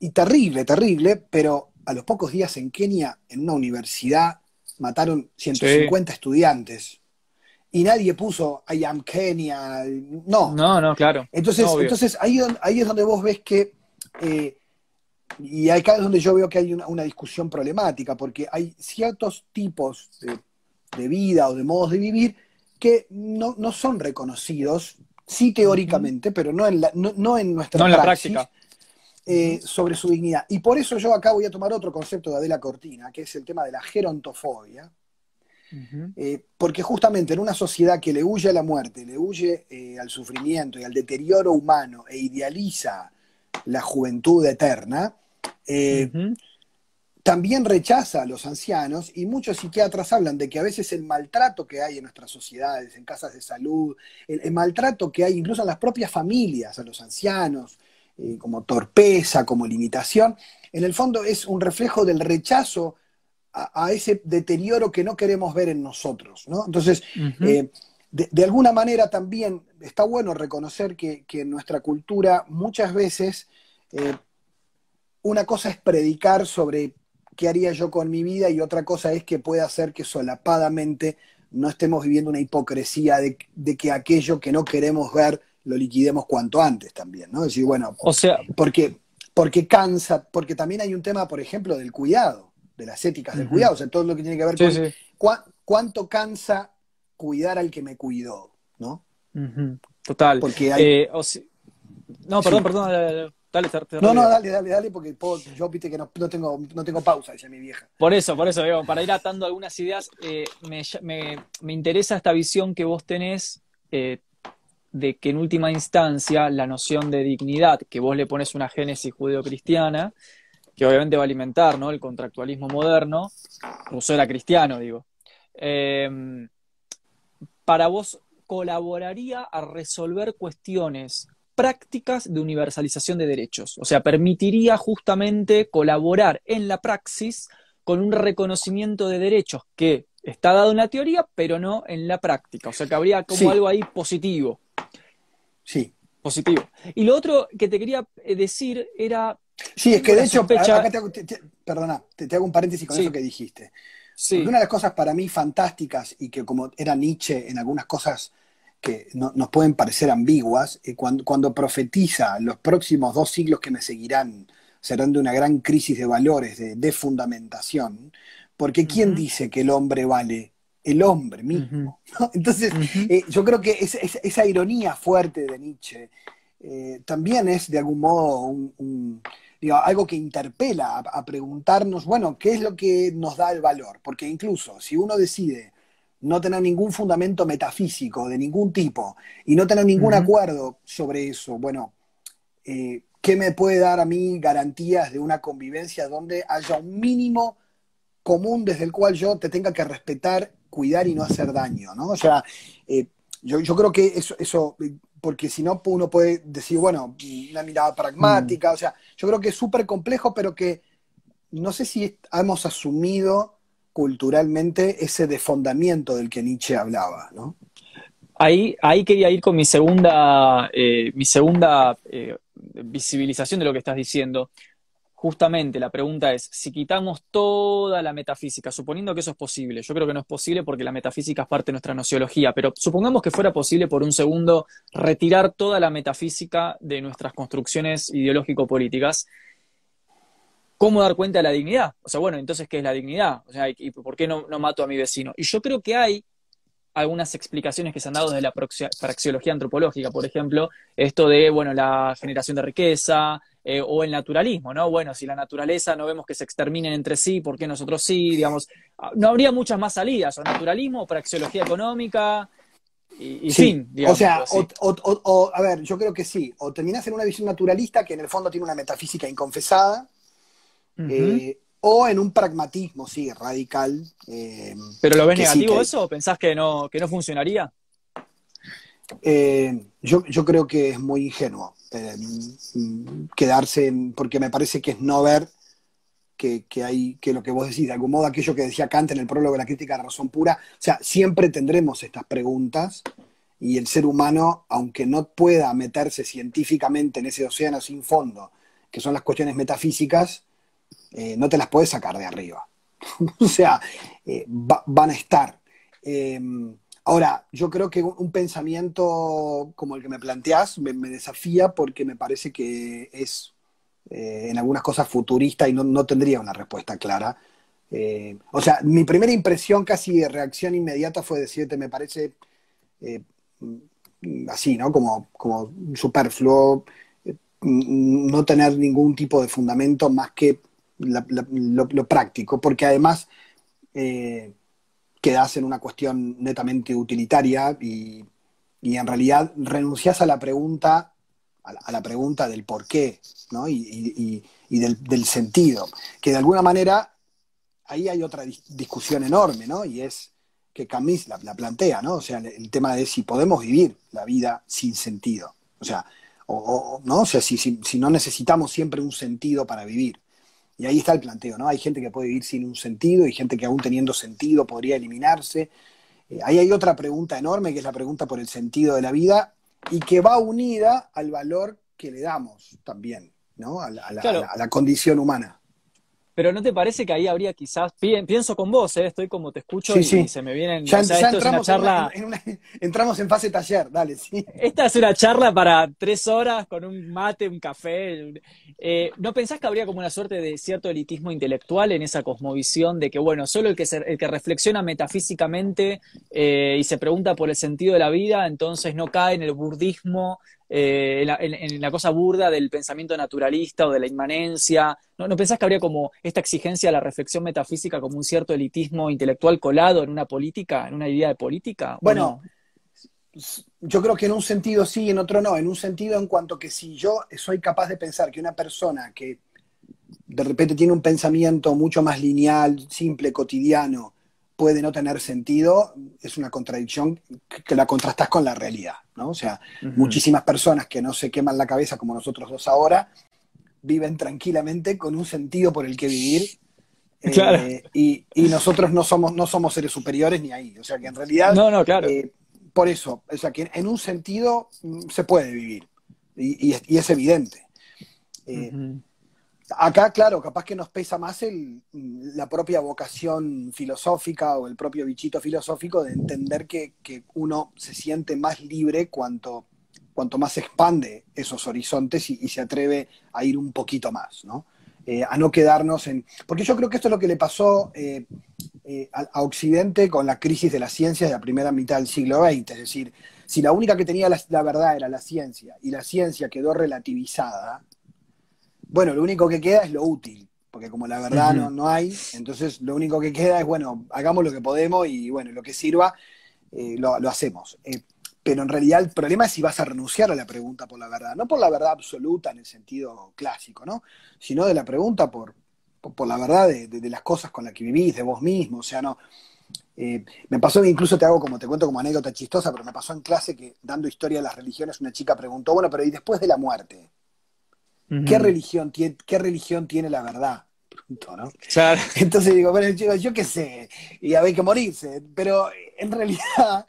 Speaker 2: y terrible, terrible, pero a los pocos días en Kenia, en una universidad, mataron 150 estudiantes. Y nadie puso I am Kenia. No.
Speaker 1: No, no, claro.
Speaker 2: Entonces, entonces ahí, ahí es donde vos ves que. Eh, y acá es donde yo veo que hay una, discusión problemática, porque hay ciertos tipos de, vida o de modos de vivir que no, son reconocidos, sí teóricamente, pero no en, la, no, en nuestra no en la práctica. Eh, sobre su dignidad. Y por eso yo acá voy a tomar otro concepto de Adela Cortina, que es el tema de la gerontofobia. Eh, porque justamente en una sociedad que le huye a la muerte, le huye eh, al sufrimiento y al deterioro humano e idealiza la juventud eterna, también rechaza a los ancianos y muchos psiquiatras hablan de que a veces el maltrato que hay en nuestras sociedades, en casas de salud, el maltrato que hay incluso en las propias familias a los ancianos, eh, como torpeza, como limitación, en el fondo es un reflejo del rechazo a, ese deterioro que no queremos ver en nosotros. Entonces, eh, de, alguna manera también está bueno reconocer que, en nuestra cultura muchas veces eh, una cosa es predicar sobre qué haría yo con mi vida y otra cosa es que puede hacer que solapadamente no estemos viviendo una hipocresía de que aquello que no queremos ver lo liquidemos cuanto antes también, ¿no? Es decir, bueno,
Speaker 1: o sea,
Speaker 2: porque, porque cansa, porque también hay un tema, por ejemplo, del cuidado, de las éticas del cuidado, o sea, todo lo que tiene que ver con cuánto cansa cuidar al que me cuidó, ¿no?
Speaker 1: Total. Porque hay... Eh, no, perdón, perdón. Dale,
Speaker 2: no, no, dale, dale, dale, porque yo viste que no, tengo, no tengo pausa, decía mi vieja.
Speaker 1: Por eso, por eso, para ir atando algunas ideas, eh, me, me, me, interesa esta visión que vos tenés eh, de que en última instancia la noción de dignidad, que vos le pones una génesis judeocristiana, que obviamente va a alimentar ¿no? el contractualismo moderno, Rousseau era cristiano, digo, em, para vos colaboraría a resolver cuestiones prácticas de universalización de derechos, o sea, permitiría justamente colaborar en la praxis con un reconocimiento de derechos que está dado en la teoría, pero no en la práctica, o sea, que habría como algo ahí positivo.
Speaker 2: Sí.
Speaker 1: Positivo. Y lo otro que te quería eh, decir era.
Speaker 2: Sí, es que de hecho, acá te hago, perdona, te, hago un paréntesis con eso que dijiste. Sí. una de las cosas para mí fantásticas y que como era Nietzsche en algunas cosas que nos pueden parecer ambiguas, eh, cuando, cuando, profetiza los próximos dos siglos que me seguirán serán de una gran crisis de valores, de, fundamentación, porque ¿quién dice que el hombre vale? El hombre mismo. Entonces, eh, yo creo que esa ironía fuerte de Nietzsche eh, también es de algún modo algo que interpela a, preguntarnos, bueno, ¿qué es lo que nos da el valor? Porque incluso si uno decide no tener ningún fundamento metafísico de ningún tipo y no tener ningún acuerdo sobre eso, bueno, eh, ¿qué me puede dar a mí garantías de una convivencia donde haya un mínimo común desde el cual yo te tenga que respetar, cuidar y no hacer daño? ¿no? O sea, eh, yo, creo que eso, eso porque si no uno puede decir, bueno, una mirada pragmática, mm. o sea, yo creo que es súper complejo, pero que no sé si hemos asumido culturalmente ese desfondamiento del que Nietzsche hablaba, ¿no?
Speaker 1: Ahí, ahí quería ir con mi segunda, eh, mi segunda eh, visibilización de lo que estás diciendo. Justamente la pregunta es, si quitamos toda la metafísica, suponiendo que eso es posible, yo creo que no es posible porque la metafísica es parte de nuestra nociología, pero supongamos que fuera posible por un segundo retirar toda la metafísica de nuestras construcciones ideológico-políticas, ¿cómo dar cuenta de la dignidad? O sea, bueno, entonces, ¿qué es la dignidad? O sea, ¿y por qué no, no mato a mi vecino? Y yo creo que hay algunas explicaciones que se han dado desde la praxeología antropológica, por ejemplo, esto de, bueno, la generación de riqueza, eh, o el naturalismo, ¿no? Bueno, si la naturaleza no vemos que se exterminen entre sí, ¿por qué nosotros sí? Digamos, ah, no habría muchas más salidas, o naturalismo, o praxeología económica, y, fin,
Speaker 2: digamos. O sea, o, a ver, yo creo que sí, o terminás en una visión naturalista que en el fondo tiene una metafísica inconfesada, eh, o en un pragmatismo, sí, radical.
Speaker 1: Eh, ¿Pero lo ves negativo eso o pensás que no, que no funcionaría?
Speaker 2: yo, yo creo que es muy ingenuo. Eh, quedarse, porque me parece que es no ver que, hay, que lo que vos decís, de algún modo aquello que decía Kant en el prólogo de la crítica de la razón pura, o sea, siempre tendremos estas preguntas y el ser humano, aunque no pueda meterse científicamente en ese océano sin fondo, que son las cuestiones metafísicas, eh, no te las puedes sacar de arriba. o sea, eh, van a estar. Ahora, yo creo que un pensamiento como el que me planteás me, desafía porque me parece que es eh, en algunas cosas futurista y no, tendría una respuesta clara. O sea, mi primera impresión casi de reacción inmediata fue decirte, me parece así, ¿no? Como, como superfluo, no tener ningún tipo de fundamento más que lo, práctico, porque además quedas en una cuestión netamente utilitaria y, en realidad renuncias a la pregunta, a la, pregunta del por qué, ¿no? Y, del, sentido. Que de alguna manera ahí hay otra discusión enorme, ¿no? Y es que Camus la, plantea, ¿no? O sea, el, tema de si podemos vivir la vida sin sentido. O sea, ¿no? O sea, si, si no necesitamos siempre un sentido para vivir. Y ahí está el planteo, ¿no? Hay gente que puede vivir sin un sentido y gente que aún teniendo sentido podría eliminarse. Eh, ahí hay otra pregunta enorme, que es la pregunta por el sentido de la vida y que va unida al valor que le damos también, ¿no? A la condición humana.
Speaker 1: Pero ¿no te parece que ahí habría quizás, pienso con vos, ¿eh? estoy como te escucho y, se me vienen...
Speaker 2: Ya, entramos, en entramos en fase taller, dale, sí.
Speaker 1: Esta es una charla para tres horas con un mate, un café. Eh, ¿No pensás que habría como una suerte de cierto elitismo intelectual en esa cosmovisión de que, bueno, solo el que, el que reflexiona metafísicamente eh, y se pregunta por el sentido de la vida, entonces no cae en el burdismo eh, en, la, cosa burda del pensamiento naturalista o de la inmanencia? ¿No, ¿No pensás que habría como esta exigencia de la reflexión metafísica como un cierto elitismo intelectual colado en una política, en una idea de política?
Speaker 2: Bueno, yo creo que en un sentido sí, en otro no. En un sentido en cuanto que si yo soy capaz de pensar que una persona que de repente tiene un pensamiento mucho más lineal, simple, cotidiano, puede no tener sentido, es una contradicción que la contrastas con la realidad, ¿no? O sea, muchísimas personas que no se queman la cabeza como nosotros dos ahora, viven tranquilamente con un sentido por el que vivir. Eh, y, nosotros no somos, no somos seres superiores ni ahí. O sea que en realidad.
Speaker 1: No, no, claro.
Speaker 2: Eh, por eso, o sea que en un sentido mm, se puede vivir. Y, es, evidente. Eh, Acá, claro, capaz que nos pesa más el, la propia vocación filosófica o el propio bichito filosófico de entender que, uno se siente más libre cuanto, cuanto más expande esos horizontes y, se atreve a ir un poquito más, ¿no? Eh, a no quedarnos en... Porque yo creo que esto es lo que le pasó eh, eh, a, Occidente con la crisis de las ciencias de la primera mitad del siglo XX. Es decir, si la única que tenía la verdad era la ciencia y la ciencia quedó relativizada, bueno, lo único que queda es lo útil, porque como la verdad uh -huh. no, no, hay, entonces lo único que queda es, bueno, hagamos lo que podemos y bueno, lo que sirva, eh, lo, lo, hacemos. Eh, pero en realidad el problema es si vas a renunciar a la pregunta por la verdad, no por la verdad absoluta en el sentido clásico, ¿no? Sino de la pregunta por, por, por la verdad de, de, de, las cosas con las que vivís, de vos mismo, o sea, no. Eh, me pasó, incluso te hago como, te cuento como anécdota chistosa, pero me pasó en clase que dando historia de las religiones, una chica preguntó, bueno, pero ¿y después de la muerte? ¿Qué, religión tiene, ¿Qué religión tiene la verdad? ¿no?
Speaker 1: Claro.
Speaker 2: Entonces digo, bueno, yo, yo qué sé, y había que morirse, pero en realidad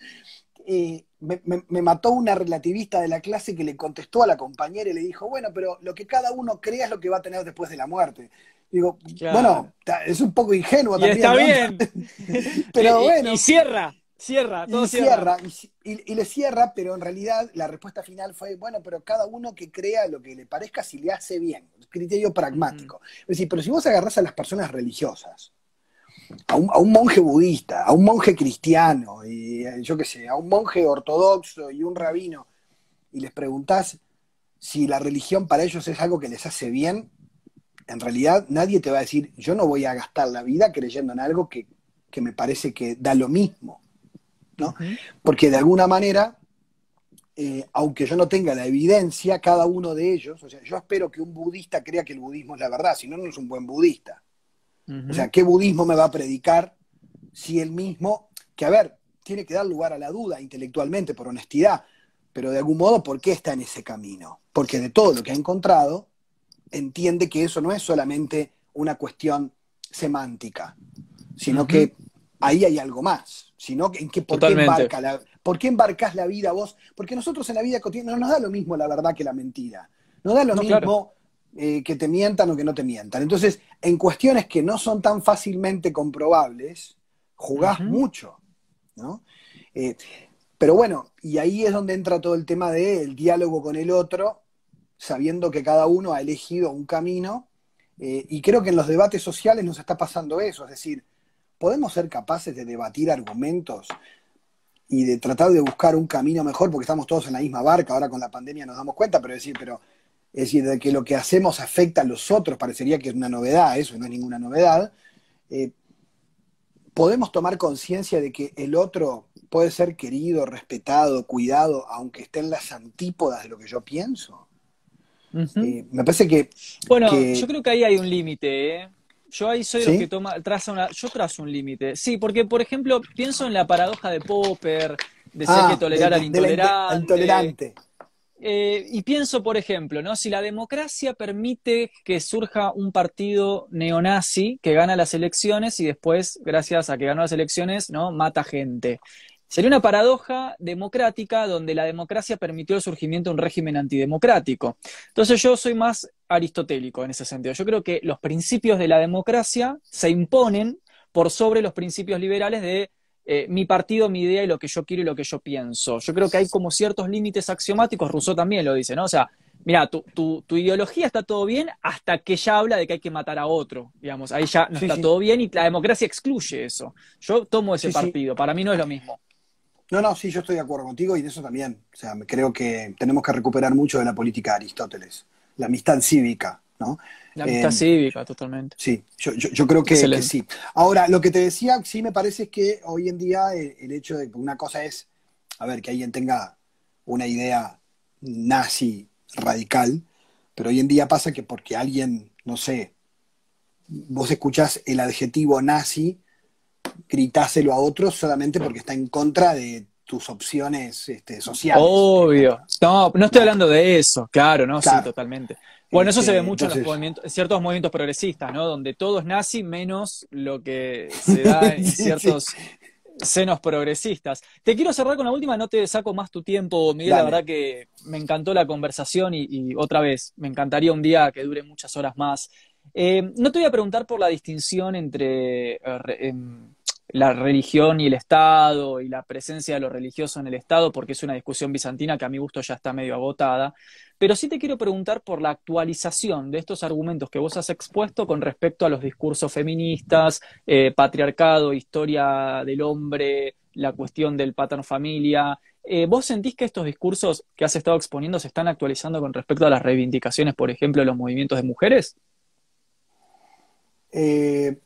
Speaker 2: eh, me, me, me, mató una relativista de la clase que le contestó a la compañera y le dijo, bueno, pero lo que cada uno crea es lo que va a tener después de la muerte. Digo, claro. bueno, es un poco ingenuo
Speaker 1: y
Speaker 2: también.
Speaker 1: Está
Speaker 2: ¿no?
Speaker 1: bien.
Speaker 2: pero
Speaker 1: y,
Speaker 2: bueno.
Speaker 1: Y cierra. Cierra, todo
Speaker 2: y cierra. Y, y, le cierra, pero en realidad la respuesta final fue, bueno, pero cada uno que crea lo que le parezca si le hace bien, criterio pragmático. Mm. Es decir, pero si vos agarrás a las personas religiosas, a un, a un, monje budista, a un monje cristiano, y yo qué sé, a un monje ortodoxo y un rabino, y les preguntás si la religión para ellos es algo que les hace bien, en realidad nadie te va a decir, yo no voy a gastar la vida creyendo en algo que, que me parece que da lo mismo. ¿No? Porque de alguna manera, eh, aunque yo no tenga la evidencia, cada uno de ellos, o sea, yo espero que un budista crea que el budismo es la verdad, si no, no es un buen budista. Uh -huh. O sea, ¿qué budismo me va a predicar si él mismo, que a ver, tiene que dar lugar a la duda intelectualmente, por honestidad, pero de algún modo, ¿por qué está en ese camino? Porque de todo lo que ha encontrado, entiende que eso no es solamente una cuestión semántica, sino uh -huh. que ahí hay algo más sino en qué, por, qué embarca la, por qué embarcas la vida vos. Porque nosotros en la vida cotidiana no nos da lo mismo la verdad que la mentira. Nos da lo no, mismo claro. eh, que te mientan o que no te mientan. Entonces, en cuestiones que no son tan fácilmente comprobables, jugás uh -huh. mucho. ¿no? Eh, pero bueno, y ahí es donde entra todo el tema del de diálogo con el otro, sabiendo que cada uno ha elegido un camino. Eh, y creo que en los debates sociales nos está pasando eso, es decir, podemos ser capaces de debatir argumentos y de tratar de buscar un camino mejor, porque estamos todos en la misma barca, ahora con la pandemia nos damos cuenta, pero decir, pero es decir, de que lo que hacemos afecta a los otros, parecería que es una novedad, eso no es ninguna novedad. Eh, podemos tomar conciencia de que el otro puede ser querido, respetado, cuidado, aunque esté en las antípodas de lo que yo pienso. Uh -huh. eh, me parece que.
Speaker 1: Bueno,
Speaker 2: que...
Speaker 1: yo creo que ahí hay un límite, ¿eh? Yo ahí soy ¿Sí? los que toma, traza una, yo trazo un límite. Sí, porque por ejemplo, pienso en la paradoja de Popper, de ser ah, que tolerar de, al intolerante.
Speaker 2: Intolerante.
Speaker 1: Eh, y pienso, por ejemplo, ¿no? si la democracia permite que surja un partido neonazi que gana las elecciones y después, gracias a que ganó las elecciones, ¿no? mata gente. Sería una paradoja democrática donde la democracia permitió el surgimiento de un régimen antidemocrático. Entonces yo soy más aristotélico en ese sentido. Yo creo que los principios de la democracia se imponen por sobre los principios liberales de eh, mi partido, mi idea y lo que yo quiero y lo que yo pienso. Yo creo que hay como ciertos límites axiomáticos, Rousseau también lo dice, ¿no? O sea, mira, tu, tu, tu, ideología está todo bien hasta que ya habla de que hay que matar a otro, digamos, ahí ya no sí, está sí. todo bien y la democracia excluye eso. Yo tomo ese sí, partido, para mí no es lo mismo.
Speaker 2: No, no, sí, yo estoy de acuerdo contigo y de eso también. O sea, creo que tenemos que recuperar mucho de la política de Aristóteles, la amistad cívica, ¿no?
Speaker 1: La amistad eh, cívica, totalmente.
Speaker 2: Sí, yo, yo, yo creo que, que, sí. Ahora, lo que te decía, sí me parece que hoy en día el, el, hecho de que una cosa es, a ver, que alguien tenga una idea nazi radical, pero hoy en día pasa que porque alguien, no sé, vos escuchás el adjetivo nazi gritáselo a otros solamente porque está en contra de tus opciones este, sociales.
Speaker 1: Obvio. No, no estoy hablando de eso, claro, no, claro. sí, totalmente. Bueno, eso este, se ve mucho entonces... en los movimientos, ciertos movimientos progresistas, ¿no? Donde todo es nazi menos lo que se da en sí, ciertos sí. senos progresistas. Te quiero cerrar con la última, no te saco más tu tiempo, Miguel. Dale. La verdad que me encantó la conversación y, y, otra vez, me encantaría un día que dure muchas horas más. Eh, no te voy a preguntar por la distinción entre em, la religión y el Estado y la presencia de lo religioso en el Estado, porque es una discusión bizantina que a mi gusto ya está medio agotada, pero sí te quiero preguntar por la actualización de estos argumentos que vos has expuesto con respecto a los discursos feministas, eh, patriarcado, historia del hombre, la cuestión del patrón familia. Eh, ¿Vos sentís que estos discursos que has estado exponiendo se están actualizando con respecto a las reivindicaciones, por ejemplo, de los movimientos de mujeres?
Speaker 2: Eh,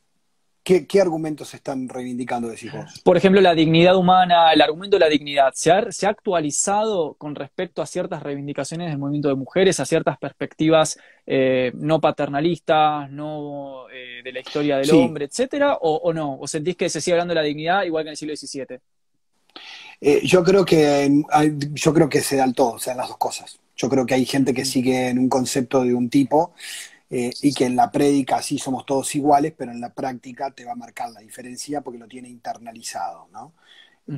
Speaker 2: ¿qué, argumentos se están reivindicando, decís vos?
Speaker 1: Por ejemplo, la dignidad humana, el argumento de la dignidad, ¿se ha, actualizado con respecto a ciertas reivindicaciones del movimiento de mujeres, a ciertas perspectivas eh, no paternalistas, no de la historia del hombre, etcétera? O, no? ¿O sentís que se sigue hablando de la dignidad igual que en el siglo XVII?
Speaker 2: Eh, yo creo que yo creo que se dan todo, se dan las dos cosas. Yo creo que hay gente que sigue en un concepto de un tipo eh, y que en la prédica sí somos todos iguales, pero en la práctica te va a marcar la diferencia porque lo tiene internalizado, ¿no?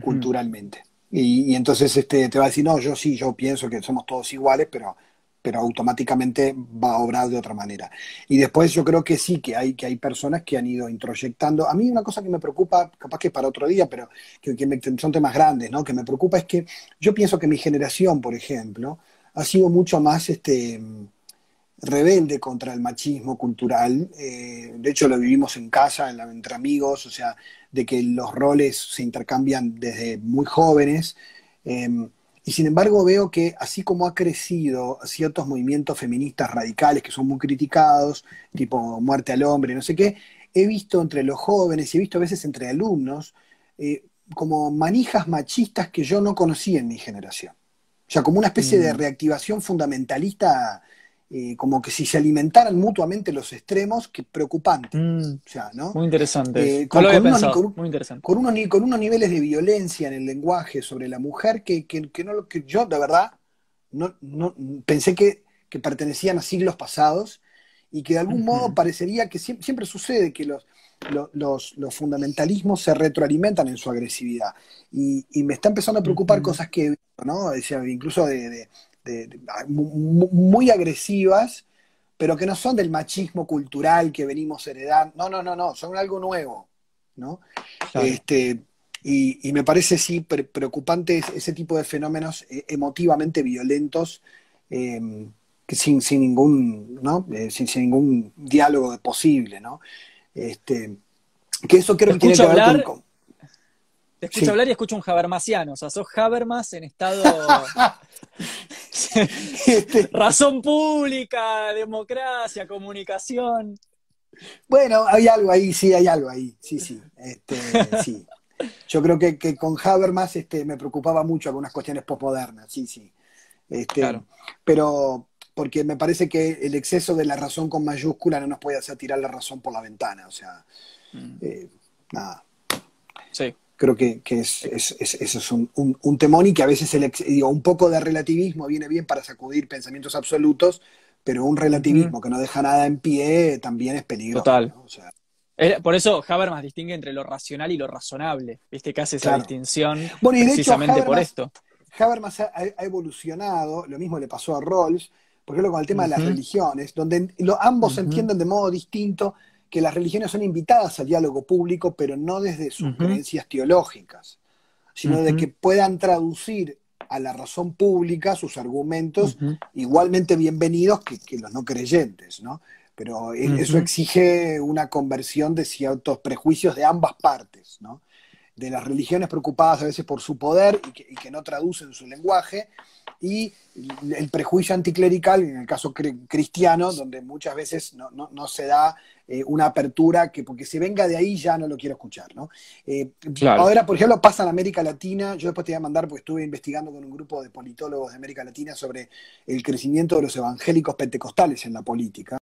Speaker 2: Culturalmente. Y, y, entonces este, te va a decir, no, yo sí, yo pienso que somos todos iguales, pero pero automáticamente va a obrar de otra manera. Y después yo creo que sí, que hay, que hay personas que han ido introyectando. A mí una cosa que me preocupa, capaz que para otro día, pero que, son temas grandes, ¿no? Que me preocupa es que yo pienso que mi generación, por ejemplo, ha sido mucho más este, rebelde contra el machismo cultural. Eh, de hecho, lo vivimos en casa, entre amigos, o sea, de que los roles se intercambian desde muy jóvenes. Em, y sin embargo veo que así como ha crecido ciertos movimientos feministas radicales que son muy criticados, tipo muerte al hombre, no sé qué, he visto entre los jóvenes y he visto a veces entre alumnos eh, como manijas machistas que yo no conocía en mi generación. O sea, como una especie de mm. reactivación fundamentalista eh, como que si se alimentaran mutuamente los extremos, que preocupante.
Speaker 1: Mm. Muy interesante.
Speaker 2: Eh, con, unos, niveles de violencia en el lenguaje sobre la mujer que, no, que yo, de verdad, no, pensé que, pertenecían a siglos pasados y que de algún modo parecería que siempre, sucede que los, los, fundamentalismos se retroalimentan en su agresividad. Y, me está empezando a preocupar cosas que, ¿no? incluso de, muy agresivas, pero que no son del machismo cultural que venimos heredando. No, no, no, no, son algo nuevo, ¿no? Este, y, me parece sí preocupante ese tipo de fenómenos eh, emotivamente violentos em, que sin, sin ningún, ¿no? Eh, sin, ningún diálogo posible, ¿no? Este, que eso creo que tiene que ver con,
Speaker 1: te escucho hablar y escucho un Habermasiano, o sea, sos Habermas en estado este, razón pública, democracia, comunicación.
Speaker 2: Bueno, hay algo ahí, sí, hay algo ahí, sí, sí, este, sí. Yo creo que, con Habermas este, me preocupaba mucho algunas cuestiones postmodernas, sí, sí. Este, claro. Pero porque me parece que el exceso de la razón con mayúscula no nos puede hacer tirar la razón por la ventana, o sea, mm. eh, nada.
Speaker 1: Sí
Speaker 2: creo que, es, eso es un, temón y que a veces el, digo, un poco de relativismo viene bien para sacudir pensamientos absolutos, pero un relativismo que no deja nada en pie también es peligroso.
Speaker 1: Total. por eso Habermas distingue entre lo racional y lo razonable, viste que hace esa distinción bueno, y precisamente por esto.
Speaker 2: Habermas ha, evolucionado, lo mismo le pasó a Rawls, por ejemplo con el tema de las religiones, donde ambos se entienden de modo distinto que las religiones son invitadas al diálogo público, pero no desde sus creencias teológicas, sino de que puedan traducir a la razón pública sus argumentos igualmente bienvenidos que, los no creyentes, ¿no? Pero e, eso exige una conversión de ciertos prejuicios de ambas partes, ¿no? De las religiones preocupadas a veces por su poder y que, y que no traducen su lenguaje, y el prejuicio anticlerical, en el caso cristiano, donde muchas veces no, se da eh, una apertura que porque se venga de ahí ya no lo quiero escuchar. ¿no? Eh, ahora, por ejemplo, pasa en América Latina, yo después te voy a mandar porque estuve investigando con un grupo de politólogos de América Latina sobre el crecimiento de los evangélicos pentecostales en la política.